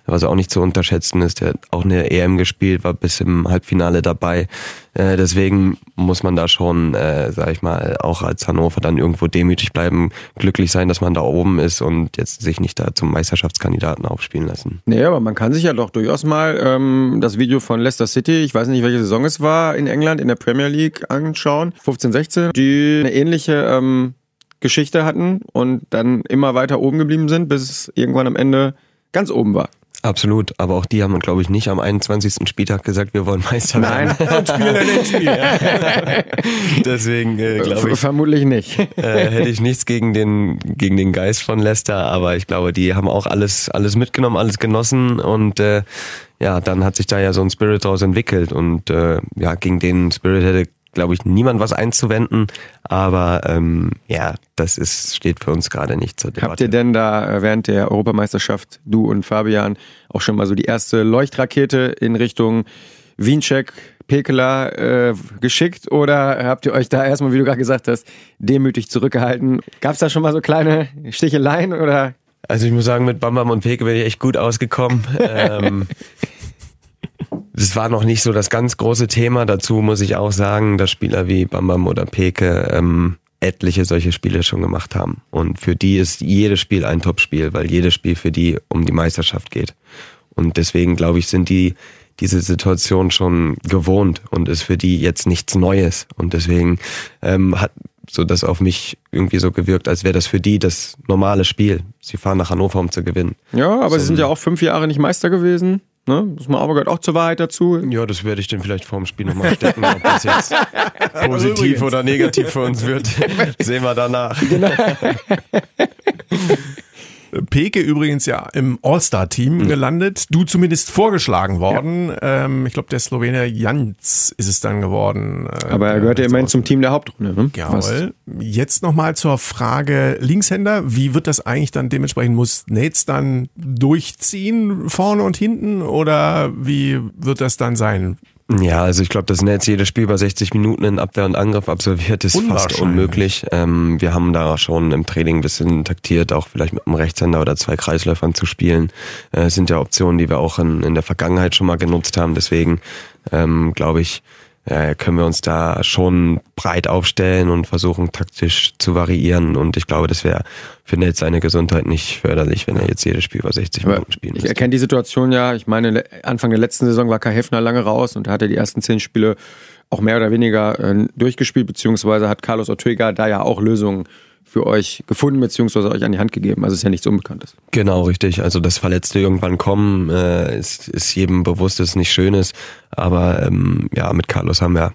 was auch nicht zu unterschätzen ist, der auch eine EM gespielt, war bis im Halbfinale dabei. Äh, deswegen muss man da schon, äh, sag ich mal, auch als Hannover dann irgendwo demütig bleiben, glücklich sein, dass man da oben ist und jetzt sich nicht da zum Meisterschaftskandidaten aufspielen lassen. Nee, aber man kann sich ja doch durchaus mal ähm, das Video von Leicester City, ich weiß nicht, welche Saison es war, in England in der Premier League anschauen, 15, 16, die eine ähnliche ähm, Geschichte hatten und dann immer weiter oben geblieben sind, bis es irgendwann am Ende ganz oben war. Absolut, aber auch die haben, glaube ich, nicht am 21. Spieltag gesagt, wir wollen Meister werden. Nein, und spielen ein Spiel. Deswegen äh, glaube ich. Vermutlich nicht. Äh, hätte ich nichts gegen den, gegen den Geist von Leicester, aber ich glaube, die haben auch alles, alles mitgenommen, alles genossen und äh, ja, dann hat sich da ja so ein Spirit daraus entwickelt und äh, ja, gegen den Spirit hätte glaube ich, niemand was einzuwenden. Aber ähm, ja, das ist, steht für uns gerade nicht zur Debatte. Habt ihr denn da äh, während der Europameisterschaft, du und Fabian, auch schon mal so die erste Leuchtrakete in Richtung Wiencheck, Pekela äh, geschickt oder habt ihr euch da erstmal, wie du gerade gesagt hast, demütig zurückgehalten? Gab es da schon mal so kleine Sticheleien oder? Also ich muss sagen, mit Bambam und Peke bin ich echt gut ausgekommen. ähm, das war noch nicht so das ganz große Thema. Dazu muss ich auch sagen, dass Spieler wie Bambam oder Peke ähm, etliche solche Spiele schon gemacht haben. Und für die ist jedes Spiel ein Topspiel, weil jedes Spiel für die um die Meisterschaft geht. Und deswegen glaube ich, sind die diese Situation schon gewohnt und ist für die jetzt nichts Neues. Und deswegen ähm, hat so das auf mich irgendwie so gewirkt, als wäre das für die das normale Spiel. Sie fahren nach Hannover, um zu gewinnen. Ja, aber so, sie sind ja auch fünf Jahre nicht Meister gewesen. Ne? Das aber gehört auch zur Wahrheit dazu. Ja, das werde ich dann vielleicht vorm Spiel nochmal stecken, ob das jetzt positiv oder negativ für uns wird. Sehen wir danach. Genau. Peke übrigens ja im All-Star-Team mhm. gelandet. Du zumindest vorgeschlagen worden. Ja. Ähm, ich glaube, der Slowenier Jans ist es dann geworden. Äh, Aber er gehört ja immerhin zum Team der Hauptrunde. Ne? Jawohl. Jetzt nochmal zur Frage Linkshänder. Wie wird das eigentlich dann dementsprechend? Muss Nates dann durchziehen vorne und hinten oder wie wird das dann sein? Ja, also ich glaube, dass Netz jedes Spiel bei 60 Minuten in Abwehr und Angriff absolviert, ist fast unmöglich. Ähm, wir haben da schon im Training ein bisschen taktiert, auch vielleicht mit einem Rechtshänder oder zwei Kreisläufern zu spielen. Äh, sind ja Optionen, die wir auch in, in der Vergangenheit schon mal genutzt haben. Deswegen ähm, glaube ich, äh, können wir uns da schon breit aufstellen und versuchen taktisch zu variieren. Und ich glaube, das wäre für Nels seine Gesundheit nicht förderlich, wenn er jetzt jedes Spiel über 60 Aber Minuten spielen Ich erkenne die Situation ja. Ich meine, Anfang der letzten Saison war Kai Heffner lange raus und er hatte die ersten zehn Spiele auch mehr oder weniger äh, durchgespielt, beziehungsweise hat Carlos Ortega da ja auch Lösungen für euch gefunden beziehungsweise euch an die Hand gegeben. Also ist ja nichts Unbekanntes. Genau, richtig. Also dass Verletzte irgendwann kommen, äh, ist, ist jedem bewusst, dass es nicht schön ist. Aber ähm, ja, mit Carlos haben wir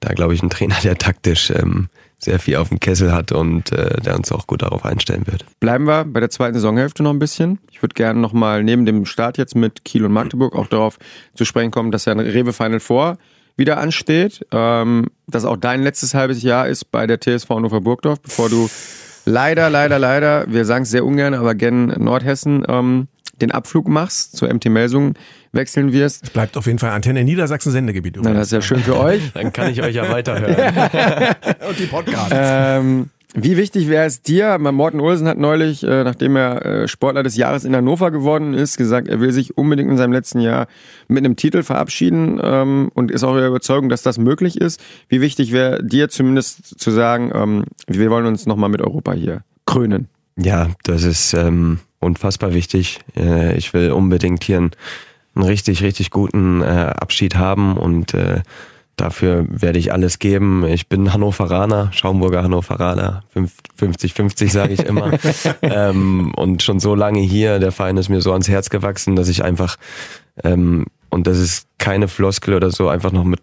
da, glaube ich, einen Trainer, der taktisch ähm, sehr viel auf dem Kessel hat und äh, der uns auch gut darauf einstellen wird. Bleiben wir bei der zweiten Saisonhälfte noch ein bisschen. Ich würde gerne nochmal neben dem Start jetzt mit Kiel und Magdeburg auch darauf zu sprechen kommen, dass ja ein Rewe Final vor wieder ansteht, ähm, dass auch dein letztes halbes Jahr ist bei der TSV Hannover Burgdorf, bevor du leider, leider, leider, wir sagen es sehr ungern, aber gen Nordhessen ähm, den Abflug machst, zur MT Melsungen wechseln wirst. Es bleibt auf jeden Fall Antenne Niedersachsen Sendegebiet. Na, das ist ja schön für euch. Dann kann ich euch ja weiterhören. Und die Podcasts. Ähm, wie wichtig wäre es dir? Morten Olsen hat neulich, äh, nachdem er äh, Sportler des Jahres in Hannover geworden ist, gesagt, er will sich unbedingt in seinem letzten Jahr mit einem Titel verabschieden ähm, und ist auch der Überzeugung, dass das möglich ist. Wie wichtig wäre dir zumindest zu sagen, ähm, wir wollen uns nochmal mit Europa hier krönen? Ja, das ist ähm, unfassbar wichtig. Äh, ich will unbedingt hier einen, einen richtig, richtig guten äh, Abschied haben und äh, dafür werde ich alles geben. Ich bin Hannoveraner, Schaumburger Hannoveraner, 50-50 sage ich immer. ähm, und schon so lange hier, der Verein ist mir so ans Herz gewachsen, dass ich einfach, ähm, und das ist keine Floskel oder so, einfach noch mit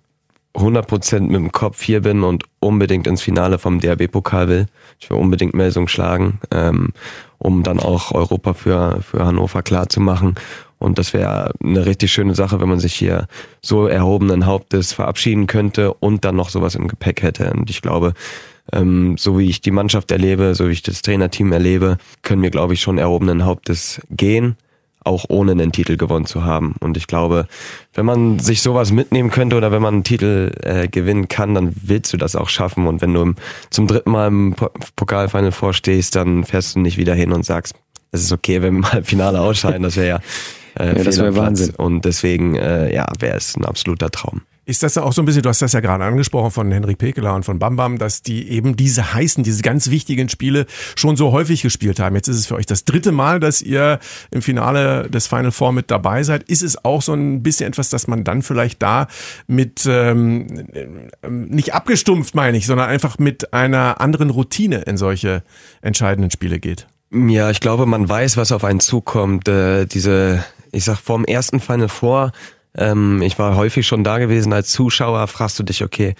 100 Prozent mit dem Kopf hier bin und unbedingt ins Finale vom DRB-Pokal will. Ich will unbedingt Melsung schlagen, ähm, um dann auch Europa für, für Hannover klar zu machen. Und das wäre eine richtig schöne Sache, wenn man sich hier so erhobenen Hauptes verabschieden könnte und dann noch sowas im Gepäck hätte. Und ich glaube, ähm, so wie ich die Mannschaft erlebe, so wie ich das Trainerteam erlebe, können wir, glaube ich, schon erhobenen Hauptes gehen auch ohne einen Titel gewonnen zu haben. Und ich glaube, wenn man sich sowas mitnehmen könnte oder wenn man einen Titel äh, gewinnen kann, dann willst du das auch schaffen. Und wenn du zum dritten Mal im Pokalfinal vorstehst, dann fährst du nicht wieder hin und sagst, es ist okay, wenn wir mal im Finale ausscheiden. Das wäre ja, äh, ja das wäre Wahnsinn. Und deswegen, äh, ja, wäre es ein absoluter Traum. Ist das auch so ein bisschen, du hast das ja gerade angesprochen von Henrik Pekeler und von Bam Bam, dass die eben diese heißen, diese ganz wichtigen Spiele schon so häufig gespielt haben. Jetzt ist es für euch das dritte Mal, dass ihr im Finale des Final Four mit dabei seid. Ist es auch so ein bisschen etwas, dass man dann vielleicht da mit, ähm, nicht abgestumpft meine ich, sondern einfach mit einer anderen Routine in solche entscheidenden Spiele geht? Ja, ich glaube, man weiß, was auf einen zukommt. Äh, diese, ich sag, vorm ersten Final Four ähm, ich war häufig schon da gewesen als Zuschauer, fragst du dich, okay,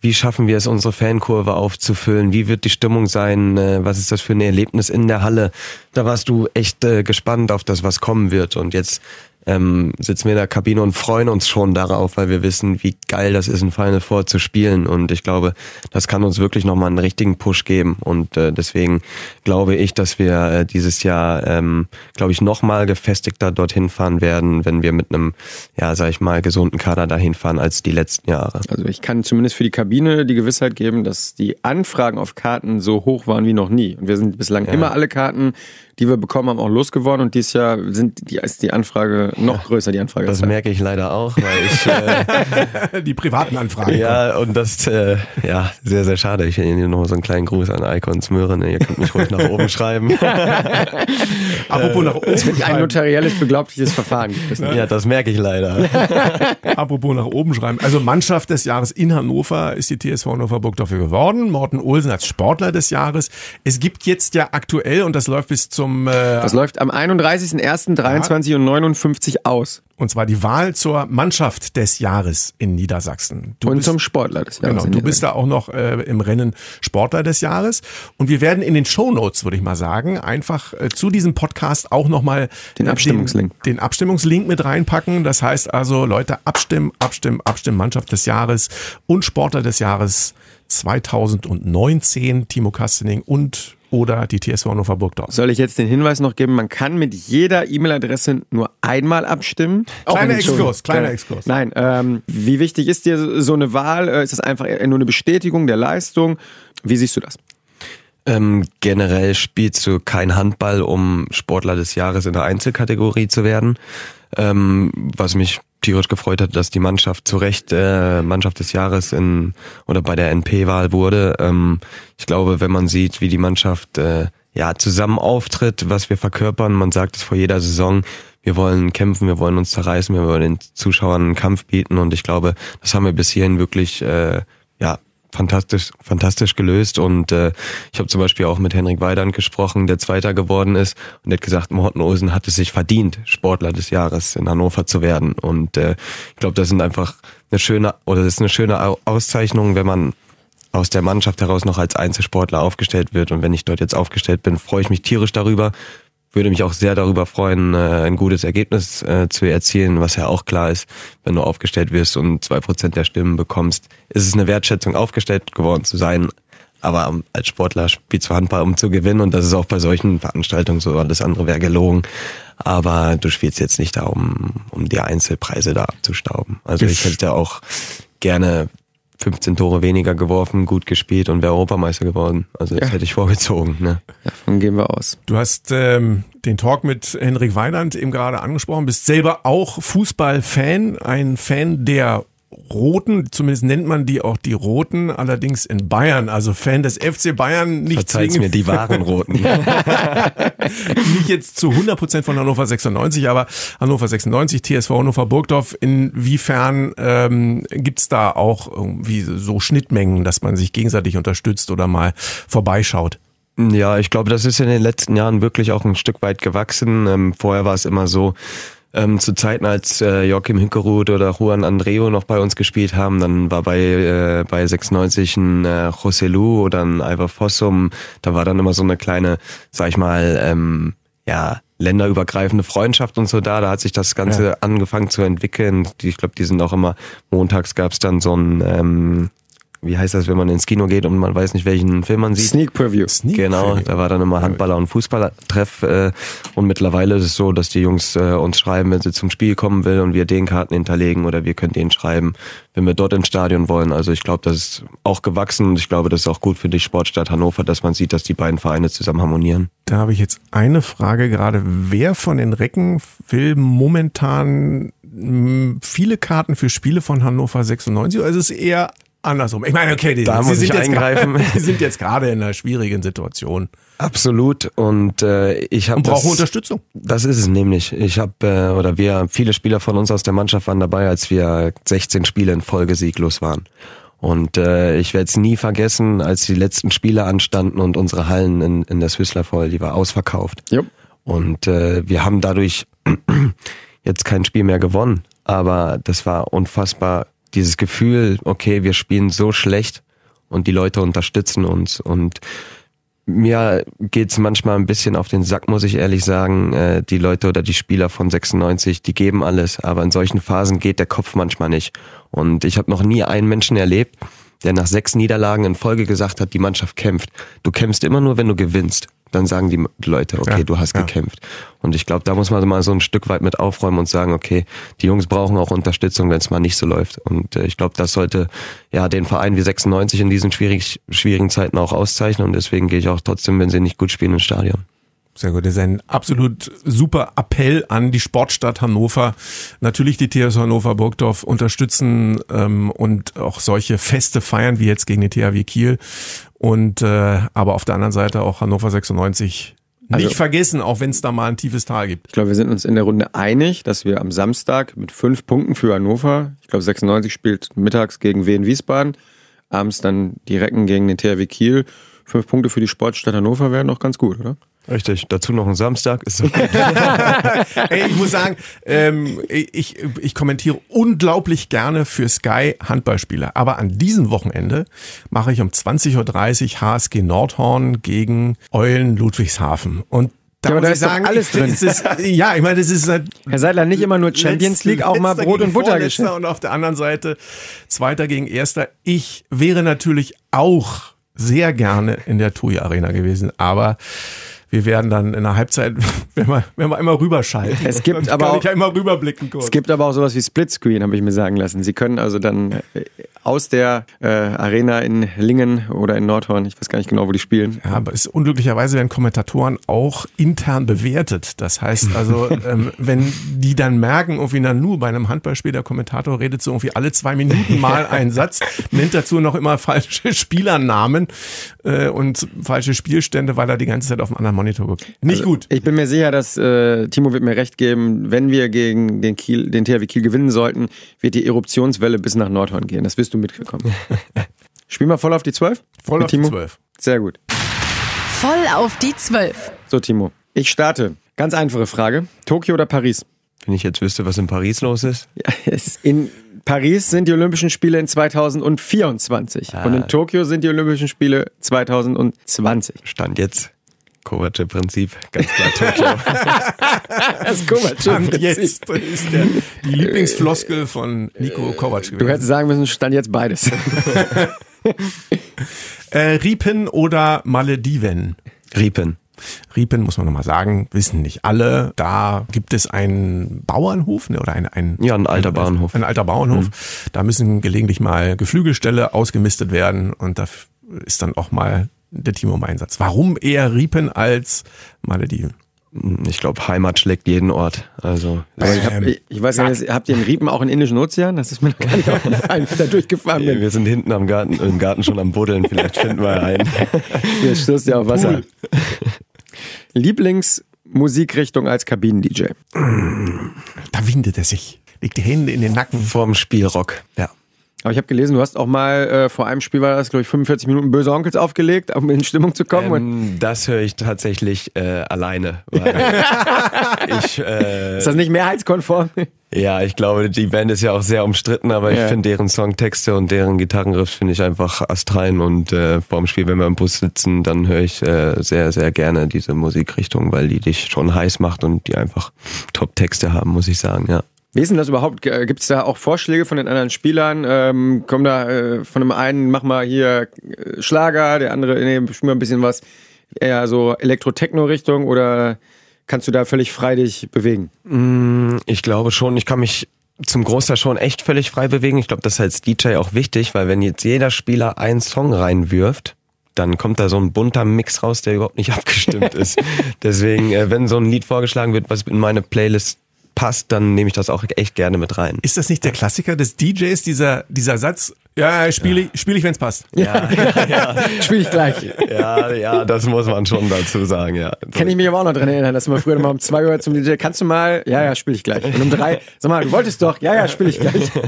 wie schaffen wir es, unsere Fankurve aufzufüllen? Wie wird die Stimmung sein? Äh, was ist das für ein Erlebnis in der Halle? Da warst du echt äh, gespannt auf das, was kommen wird. Und jetzt ähm, sitzen wir in der Kabine und freuen uns schon darauf, weil wir wissen, wie geil das ist, ein Final Four zu spielen. Und ich glaube, das kann uns wirklich nochmal einen richtigen Push geben. Und äh, deswegen glaube ich, dass wir äh, dieses Jahr, ähm, glaube ich, nochmal gefestigter dorthin fahren werden, wenn wir mit einem, ja, sag ich mal, gesunden Kader dahin fahren als die letzten Jahre. Also ich kann zumindest für die Kabine die Gewissheit geben, dass die Anfragen auf Karten so hoch waren wie noch nie. Und wir sind bislang ja. immer alle Karten die wir bekommen haben, auch losgeworden und dieses Jahr sind die, ist die Anfrage noch größer, die Anfrage. Das merke ich leider auch, weil ich äh, die privaten Anfragen. Ja, und das äh, ja sehr, sehr schade. Ich hier noch so einen kleinen Gruß an Icons Möhren. Ihr könnt mich ruhig nach oben schreiben. Apropos nach oben. Es wird ein notarielles beglaubigtes Verfahren gibt? Ja, das merke ich leider. Apropos nach oben schreiben. Also Mannschaft des Jahres in Hannover ist die TSV Hannover Burgdorf geworden. Morten Olsen als Sportler des Jahres. Es gibt jetzt ja aktuell, und das läuft bis zum zum. Äh, das läuft am 31.01.23 ja. und 59 aus. Und zwar die Wahl zur Mannschaft des Jahres in Niedersachsen. Du und bist, zum Sportler des Jahres. Genau, du bist da auch noch äh, im Rennen Sportler des Jahres. Und wir werden in den Shownotes, würde ich mal sagen, einfach äh, zu diesem Podcast auch nochmal den Abstimmungslink. Den, den Abstimmungslink mit reinpacken. Das heißt also, Leute, abstimmen, abstimmen, abstimmen. Mannschaft des Jahres und Sportler des Jahres 2019. Timo Kastening und oder die TSV Hannover Burgdorf. Soll ich jetzt den Hinweis noch geben, man kann mit jeder E-Mail-Adresse nur einmal abstimmen? Kleiner Exkurs, kleiner Exkurs. Nein, ähm, wie wichtig ist dir so eine Wahl? Äh, ist das einfach nur eine Bestätigung der Leistung? Wie siehst du das? Ähm, generell spielst du kein Handball, um Sportler des Jahres in der Einzelkategorie zu werden. Ähm, was mich tierisch gefreut hat, dass die Mannschaft zu Recht äh, Mannschaft des Jahres in oder bei der NP-Wahl wurde. Ähm, ich glaube, wenn man sieht, wie die Mannschaft äh, ja zusammen auftritt, was wir verkörpern, man sagt es vor jeder Saison, wir wollen kämpfen, wir wollen uns zerreißen, wir wollen den Zuschauern einen Kampf bieten und ich glaube, das haben wir bis hierhin wirklich äh, ja fantastisch, fantastisch gelöst. Und äh, ich habe zum Beispiel auch mit Henrik Weidand gesprochen, der Zweiter geworden ist und der hat gesagt, Morten Olsen hat es sich verdient, Sportler des Jahres in Hannover zu werden. Und äh, ich glaube, das sind einfach eine schöne oder das ist eine schöne Auszeichnung, wenn man aus der Mannschaft heraus noch als Einzelsportler aufgestellt wird. Und wenn ich dort jetzt aufgestellt bin, freue ich mich tierisch darüber, würde mich auch sehr darüber freuen, äh, ein gutes Ergebnis äh, zu erzielen, was ja auch klar ist, wenn du aufgestellt wirst und zwei Prozent der Stimmen bekommst, ist es eine Wertschätzung, aufgestellt geworden zu sein. Aber als Sportler spielst du Handball, um zu gewinnen und das ist auch bei solchen Veranstaltungen so, alles andere wäre gelogen. Aber du spielst jetzt nicht da, um, um die Einzelpreise da abzustauben. Also ich hätte auch gerne 15 Tore weniger geworfen, gut gespielt und wäre Europameister geworden. Also das ja. hätte ich vorgezogen. Ne? Davon gehen wir aus. Du hast ähm, den Talk mit Henrik Weiland eben gerade angesprochen, bist selber auch Fußballfan, ein Fan der Roten, zumindest nennt man die auch die Roten, allerdings in Bayern, also Fan des FC Bayern, nicht Verzeiht's zwingend, mir, die wahren Roten. nicht jetzt zu 100 Prozent von Hannover 96, aber Hannover 96, TSV Hannover Burgdorf, inwiefern ähm, gibt's da auch irgendwie so Schnittmengen, dass man sich gegenseitig unterstützt oder mal vorbeischaut? Ja, ich glaube, das ist in den letzten Jahren wirklich auch ein Stück weit gewachsen. Ähm, vorher war es immer so, ähm, zu Zeiten, als äh, Joachim Hinkerud oder Juan Andreo noch bei uns gespielt haben, dann war bei, äh, bei 96 ein äh, José Lu oder ein Alva Fossum, da war dann immer so eine kleine, sag ich mal, ähm, ja, länderübergreifende Freundschaft und so da. Da hat sich das Ganze ja. angefangen zu entwickeln. Ich glaube, die sind auch immer, montags gab's dann so ein ähm, wie heißt das, wenn man ins Kino geht und man weiß nicht, welchen Film man sieht? Sneak Preview. Sneak genau, Preview. da war dann immer Handballer- und Fußballertreff äh, und mittlerweile ist es so, dass die Jungs äh, uns schreiben, wenn sie zum Spiel kommen will und wir den Karten hinterlegen oder wir können denen schreiben, wenn wir dort ins Stadion wollen. Also ich glaube, das ist auch gewachsen und ich glaube, das ist auch gut für die Sportstadt Hannover, dass man sieht, dass die beiden Vereine zusammen harmonieren. Da habe ich jetzt eine Frage gerade. Wer von den Recken will momentan viele Karten für Spiele von Hannover 96 oder ist es eher andersrum. Ich meine, okay, die, da sie sind, eingreifen. Grad, die sind jetzt gerade in einer schwierigen Situation. Absolut und äh, ich habe und brauchen das, Unterstützung. Das ist es nämlich. Ich habe äh, oder wir viele Spieler von uns aus der Mannschaft waren dabei, als wir 16 Spiele in Folge sieglos waren. Und äh, ich werde es nie vergessen, als die letzten Spiele anstanden und unsere Hallen in, in der Swissler voll, die war ausverkauft. Yep. Und äh, wir haben dadurch jetzt kein Spiel mehr gewonnen, aber das war unfassbar dieses Gefühl, okay, wir spielen so schlecht und die Leute unterstützen uns und mir geht's manchmal ein bisschen auf den Sack, muss ich ehrlich sagen. Äh, die Leute oder die Spieler von 96, die geben alles, aber in solchen Phasen geht der Kopf manchmal nicht. Und ich habe noch nie einen Menschen erlebt, der nach sechs Niederlagen in Folge gesagt hat, die Mannschaft kämpft. Du kämpfst immer nur, wenn du gewinnst dann sagen die Leute, okay, ja, du hast ja. gekämpft. Und ich glaube, da muss man mal so ein Stück weit mit aufräumen und sagen, okay, die Jungs brauchen auch Unterstützung, wenn es mal nicht so läuft. Und äh, ich glaube, das sollte ja den Verein wie 96 in diesen schwierig, schwierigen Zeiten auch auszeichnen. Und deswegen gehe ich auch trotzdem, wenn sie nicht gut spielen, ins Stadion. Sehr gut. Das ist ein absolut super Appell an die Sportstadt Hannover. Natürlich die TSV Hannover Burgdorf unterstützen ähm, und auch solche Feste feiern wie jetzt gegen die THW Kiel. Und äh, aber auf der anderen Seite auch Hannover 96 nicht also, vergessen, auch wenn es da mal ein tiefes Tal gibt. Ich glaube, wir sind uns in der Runde einig, dass wir am Samstag mit fünf Punkten für Hannover, ich glaube 96 spielt mittags gegen Wien Wiesbaden, abends dann die Recken gegen den THW Kiel. Fünf Punkte für die Sportstadt Hannover wären noch ganz gut, oder? Richtig, dazu noch ein Samstag. Ist so Ey, ich muss sagen, ähm, ich, ich kommentiere unglaublich gerne für Sky Handballspieler. Aber an diesem Wochenende mache ich um 20.30 Uhr HSG Nordhorn gegen Eulen Ludwigshafen. Und da ja, aber da ist sagen, alles drin. Ist, ja, ich meine, das ist halt Herr Seidler, nicht immer nur Champions League, auch mal Brot und Butter geschenkt. Und auf der anderen Seite Zweiter gegen Erster. Ich wäre natürlich auch sehr gerne in der TUI Arena gewesen, aber wir werden dann in der Halbzeit, wenn wir, wenn wir einmal rüberschalten. Es gibt aber auch, ich ja immer rüberblicken kurz. Es gibt aber auch sowas wie Splitscreen, habe ich mir sagen lassen. Sie können also dann äh, aus der äh, Arena in Lingen oder in Nordhorn, ich weiß gar nicht genau, wo die spielen. Ja, aber es, unglücklicherweise werden Kommentatoren auch intern bewertet. Das heißt also, ähm, wenn die dann merken, irgendwie na nur bei einem Handballspiel, der Kommentator redet so irgendwie alle zwei Minuten mal einen Satz, nennt dazu noch immer falsche Spielernamen äh, und falsche Spielstände, weil er die ganze Zeit auf dem anderen Monitor guckt. Nicht also, gut. Ich bin mir sicher, dass äh, Timo wird mir recht geben, wenn wir gegen den Kiel, den THW Kiel gewinnen sollten, wird die Eruptionswelle bis nach Nordhorn gehen. Das wirst du mitgekommen. Spiel mal voll auf die 12? Voll Mit auf Timo? die 12. Sehr gut. Voll auf die 12. So, Timo. Ich starte. Ganz einfache Frage. Tokio oder Paris? Wenn ich jetzt wüsste, was in Paris los ist. Ja, in Paris sind die Olympischen Spiele in 2024 ah. und in Tokio sind die Olympischen Spiele 2020. Stand jetzt. Kovac-Prinzip, ganz klar Tokio. das Kovac-Prinzip. Jetzt ist der, die Lieblingsfloskel von Nico Kovac gewesen. Du hättest sagen müssen, stand jetzt beides. äh, Riepen oder Malediven? Riepen. Riepen, muss man nochmal sagen, wissen nicht alle. Da gibt es einen Bauernhof ne, oder ein, ein, ja, ein alter ein, Bauernhof. Ein alter Bauernhof. Mhm. Da müssen gelegentlich mal Geflügelställe ausgemistet werden und da ist dann auch mal der Timo im Einsatz. Warum eher Riepen als Malediven? Ich glaube, Heimat schlägt jeden Ort. Also ich, hab, ich, ich weiß nicht, habt ihr in Riepen auch einen indischen Ozean? Das ist mir noch gar nicht aufgefallen, ich da durchgefahren bin. wir sind hinten am Garten, im Garten schon am Buddeln. Vielleicht finden wir einen. Hier stößt ja auf Wasser. Lieblingsmusikrichtung als Kabinen-DJ. Da windet er sich. Legt die Hände in den Nacken. Vorm Spielrock. Ja. Aber ich habe gelesen, du hast auch mal äh, vor einem Spiel war das, glaube ich, 45 Minuten Böse Onkels aufgelegt, um in Stimmung zu kommen. Ähm, das höre ich tatsächlich äh, alleine. Weil ich, äh, ist das nicht mehrheitskonform? Ja, ich glaube, die Band ist ja auch sehr umstritten, aber Ja. ich finde deren Songtexte und deren Gitarrenriffs finde ich einfach astrein und äh, vor dem Spiel, wenn wir im Bus sitzen, dann höre ich äh, sehr, sehr gerne diese Musikrichtung, weil die dich schon heiß macht und die einfach Top-Texte haben, muss ich sagen, ja. Wie ist denn das überhaupt? Gibt es da auch Vorschläge von den anderen Spielern? Ähm, kommen da äh, von dem einen, mach mal hier äh, Schlager, der andere, nee, spiel mal ein bisschen was eher so Elektro-Techno-Richtung oder kannst du da völlig frei dich bewegen? Ich glaube schon, ich kann mich zum Großteil schon echt völlig frei bewegen. Ich glaube, das ist als DJ auch wichtig, weil wenn jetzt jeder Spieler einen Song reinwirft, dann kommt da so ein bunter Mix raus, der überhaupt nicht abgestimmt ist. Deswegen, äh, wenn so ein Lied vorgeschlagen wird, was in meine Playlist passt, dann nehme ich das auch echt gerne mit rein. Ist das nicht der Klassiker des DJs, dieser, dieser Satz? Ja, spiele ich, spiel ich, wenn es passt. Ja, ja, Spiel ich gleich. ja, ja, das muss man schon dazu sagen, ja. Kann ich mich aber auch noch dran erinnern, dass wir früher mal um zwei Uhr zum DJ, kannst du mal, ja, ja, spiel ich gleich. Und um drei, sag mal, du wolltest doch, ja, ja, spiel ich gleich.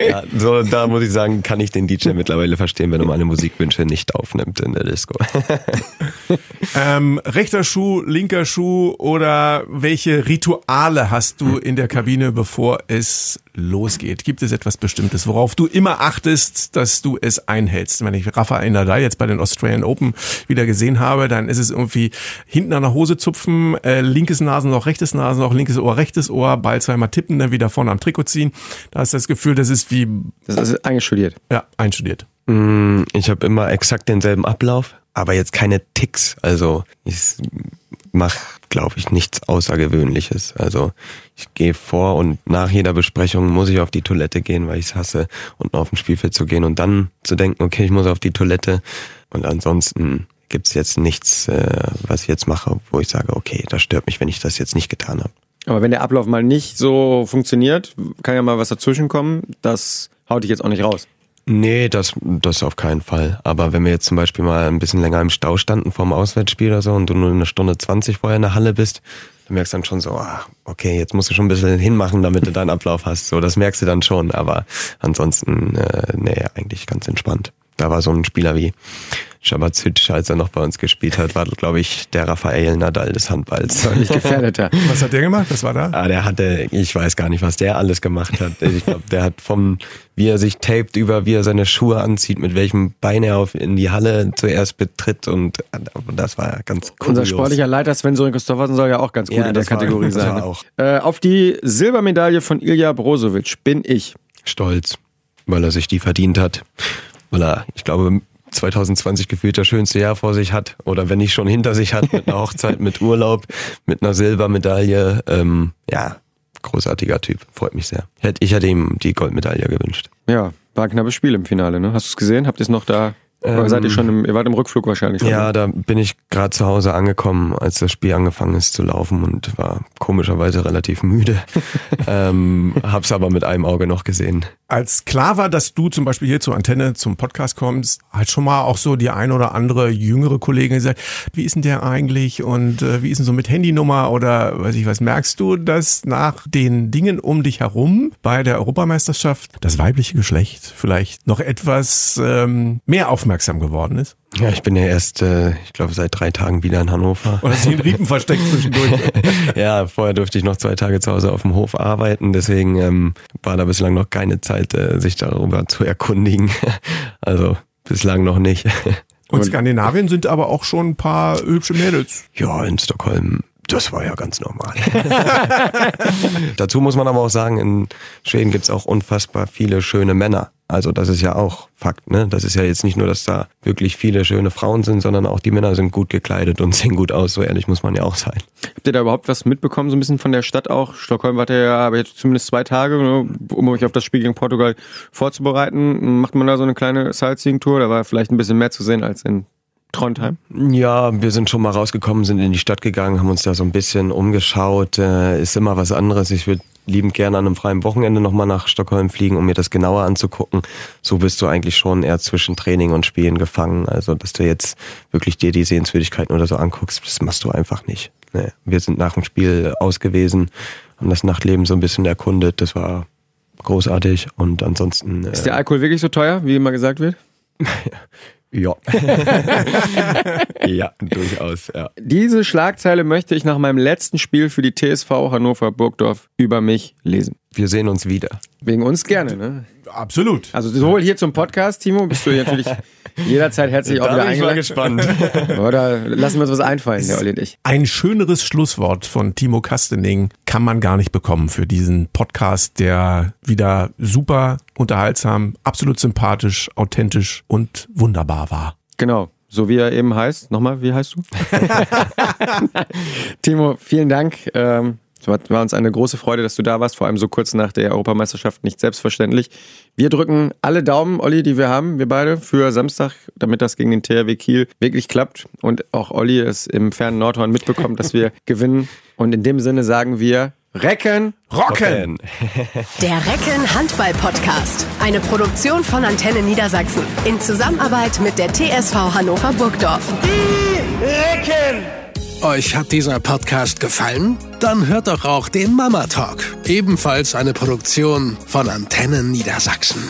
Ja, so, da muss ich sagen, kann ich den DJ mittlerweile verstehen, wenn er meine Musikwünsche nicht aufnimmt in der Disco. Ähm, rechter Schuh, linker Schuh oder welche Rituale hast du in der Kabine, bevor es losgeht? Gibt es etwas Bestimmtes, worauf du immer achtest, dass du es einhältst? Wenn ich Rafael Nadal jetzt bei den Australian Open wieder gesehen habe, dann ist es irgendwie hinten an der Hose zupfen, äh, linkes Nasenloch, rechtes Nasenloch, linkes Ohr, rechtes Ohr, Ball zweimal tippen, dann wieder vorne am Trikot ziehen. Da du das Gefühl, das ist wie Das ist eingestudiert. ja, einstudiert. Mm, Ich habe immer exakt denselben Ablauf, aber jetzt keine Ticks. Also ich mache, glaube ich, nichts Außergewöhnliches. Also ich gehe vor und nach jeder Besprechung muss ich auf die Toilette gehen, weil ich es hasse, unten auf dem Spielfeld zu gehen und dann zu denken, okay, ich muss auf die Toilette. Und ansonsten gibt's jetzt nichts, äh, was ich jetzt mache, wo ich sage, okay, das stört mich, wenn ich das jetzt nicht getan habe. Aber wenn der Ablauf mal nicht so funktioniert, kann ja mal was dazwischen kommen. Das haut dich jetzt auch nicht raus. Nee, das, das auf keinen Fall. Aber wenn wir jetzt zum Beispiel mal ein bisschen länger im Stau standen vorm Auswärtsspiel oder so und du nur eine Stunde 20 vorher in der Halle bist, du merkst dann schon so, ah, okay, jetzt musst du schon ein bisschen hinmachen, damit du deinen Ablauf hast. So, das merkst du dann schon. Aber ansonsten, äh, nee, eigentlich ganz entspannt. Da war so ein Spieler wie Schabazic, als er noch bei uns gespielt hat, war, glaube ich, der Rafael Nadal des Handballs. Nicht gefährdeter. Was hat der gemacht? Was war da? Ah, der hatte, ich weiß gar nicht, was der alles gemacht hat. Ich glaube, der hat vom, wie er sich tapet, über wie er seine Schuhe anzieht, mit welchem Bein er auf, in die Halle zuerst betritt und das war ganz cool. Unser sportlicher Leiter Sven Soren Christophersen soll ja auch ganz gut Ja, in der war- Kategorie das sein. war auch. Äh, auf die Silbermedaille von Ilja Brozovic bin ich. Stolz, weil er sich die verdient hat. Weil er, ich glaube, 2020 gefühlt das schönste Jahr vor sich hat oder wenn nicht schon hinter sich hat mit einer Hochzeit, mit Urlaub, mit einer Silbermedaille. Ähm, ja, großartiger Typ, freut mich sehr. Hätte- Ich hätte ihm die Goldmedaille gewünscht. Ja, war ein knappes Spiel im Finale, ne? Hast du es gesehen? Habt ihr es noch da? Oder seid ihr schon im, ihr wart im Rückflug wahrscheinlich? schon, Ja, ne? da bin ich gerade zu Hause angekommen, als das Spiel angefangen ist zu laufen und war komischerweise relativ müde. ähm, hab's aber mit einem Auge noch gesehen. Als klar war, dass du zum Beispiel hier zur Antenne zum Podcast kommst, hat schon mal auch so die ein oder andere jüngere Kollegin gesagt, wie ist denn der eigentlich und äh, wie ist denn so mit Handynummer oder weiß ich was, merkst du, dass nach den Dingen um dich herum bei der Europameisterschaft das weibliche Geschlecht vielleicht noch etwas ähm, mehr aufmerksam geworden ist? Ja, ich bin ja erst, äh, ich glaube, seit drei Tagen wieder in Hannover. Oder sich in Riepen versteckt zwischendurch? ja, vorher durfte ich noch zwei Tage zu Hause auf dem Hof arbeiten, deswegen ähm, war da bislang noch keine Zeit, äh, sich darüber zu erkundigen. also bislang noch nicht. Und Skandinavien sind aber auch schon ein paar hübsche Mädels. Ja, in Stockholm, das war ja ganz normal. Dazu muss man aber auch sagen, in Schweden gibt's auch unfassbar viele schöne Männer. Also das ist ja auch Fakt, ne? Das ist ja jetzt nicht nur, dass da wirklich viele schöne Frauen sind, sondern auch die Männer sind gut gekleidet und sehen gut aus. So ehrlich muss man ja auch sein. Habt ihr da überhaupt was mitbekommen, so ein bisschen von der Stadt auch? Stockholm ihr ja aber jetzt zumindest zwei Tage, ne, um euch auf das Spiel gegen Portugal vorzubereiten. Macht man da so eine kleine Sightseeing-Tour? Da war vielleicht ein bisschen mehr zu sehen als in Trondheim? Ja, wir sind schon mal rausgekommen, sind in die Stadt gegangen, haben uns da so ein bisschen umgeschaut. Äh, ist immer was anderes. Ich würde liebend gerne an einem freien Wochenende nochmal nach Stockholm fliegen, um mir das genauer anzugucken. So bist du eigentlich schon eher zwischen Training und Spielen gefangen. Also, dass du jetzt wirklich dir die Sehenswürdigkeiten oder so anguckst, das machst du einfach nicht. Nee. Wir sind nach dem Spiel ausgewesen, haben das Nachtleben so ein bisschen erkundet. Das war großartig und ansonsten. Ist der Alkohol wirklich so teuer, wie immer gesagt wird? Ja. ja, durchaus, ja. Diese Schlagzeile möchte ich nach meinem letzten Spiel für die TSV Hannover Burgdorf über mich lesen. Wir sehen uns wieder. Wegen uns gerne, ne? Absolut. Also sowohl hier zum Podcast, Timo, bist du natürlich jederzeit herzlich auch Da wieder bin ich mal gespannt. Oder lassen wir uns was einfallen, der Olli und ich. Ein schöneres Schlusswort von Timo Kastening kann man gar nicht bekommen für diesen Podcast, der wieder super unterhaltsam, absolut sympathisch, authentisch und wunderbar war. Genau. So wie er eben heißt. Nochmal, wie heißt du? Timo, vielen Dank. Ähm, es war, war uns eine große Freude, dass du da warst, vor allem so kurz nach der Europameisterschaft, nicht selbstverständlich. Wir drücken alle Daumen, Olli, die wir haben, wir beide, für Samstag, damit das gegen den THW Kiel wirklich klappt und auch Olli es im fernen Nordhorn mitbekommt, dass wir gewinnen. Und in dem Sinne sagen wir, Recken! Rocken! Der Recken Handball Podcast. Eine Produktion von Antenne Niedersachsen. In Zusammenarbeit mit der TSV Hannover Burgdorf. Euch hat dieser Podcast gefallen? Dann hört doch auch den Mama Talk, ebenfalls eine Produktion von Antennen Niedersachsen.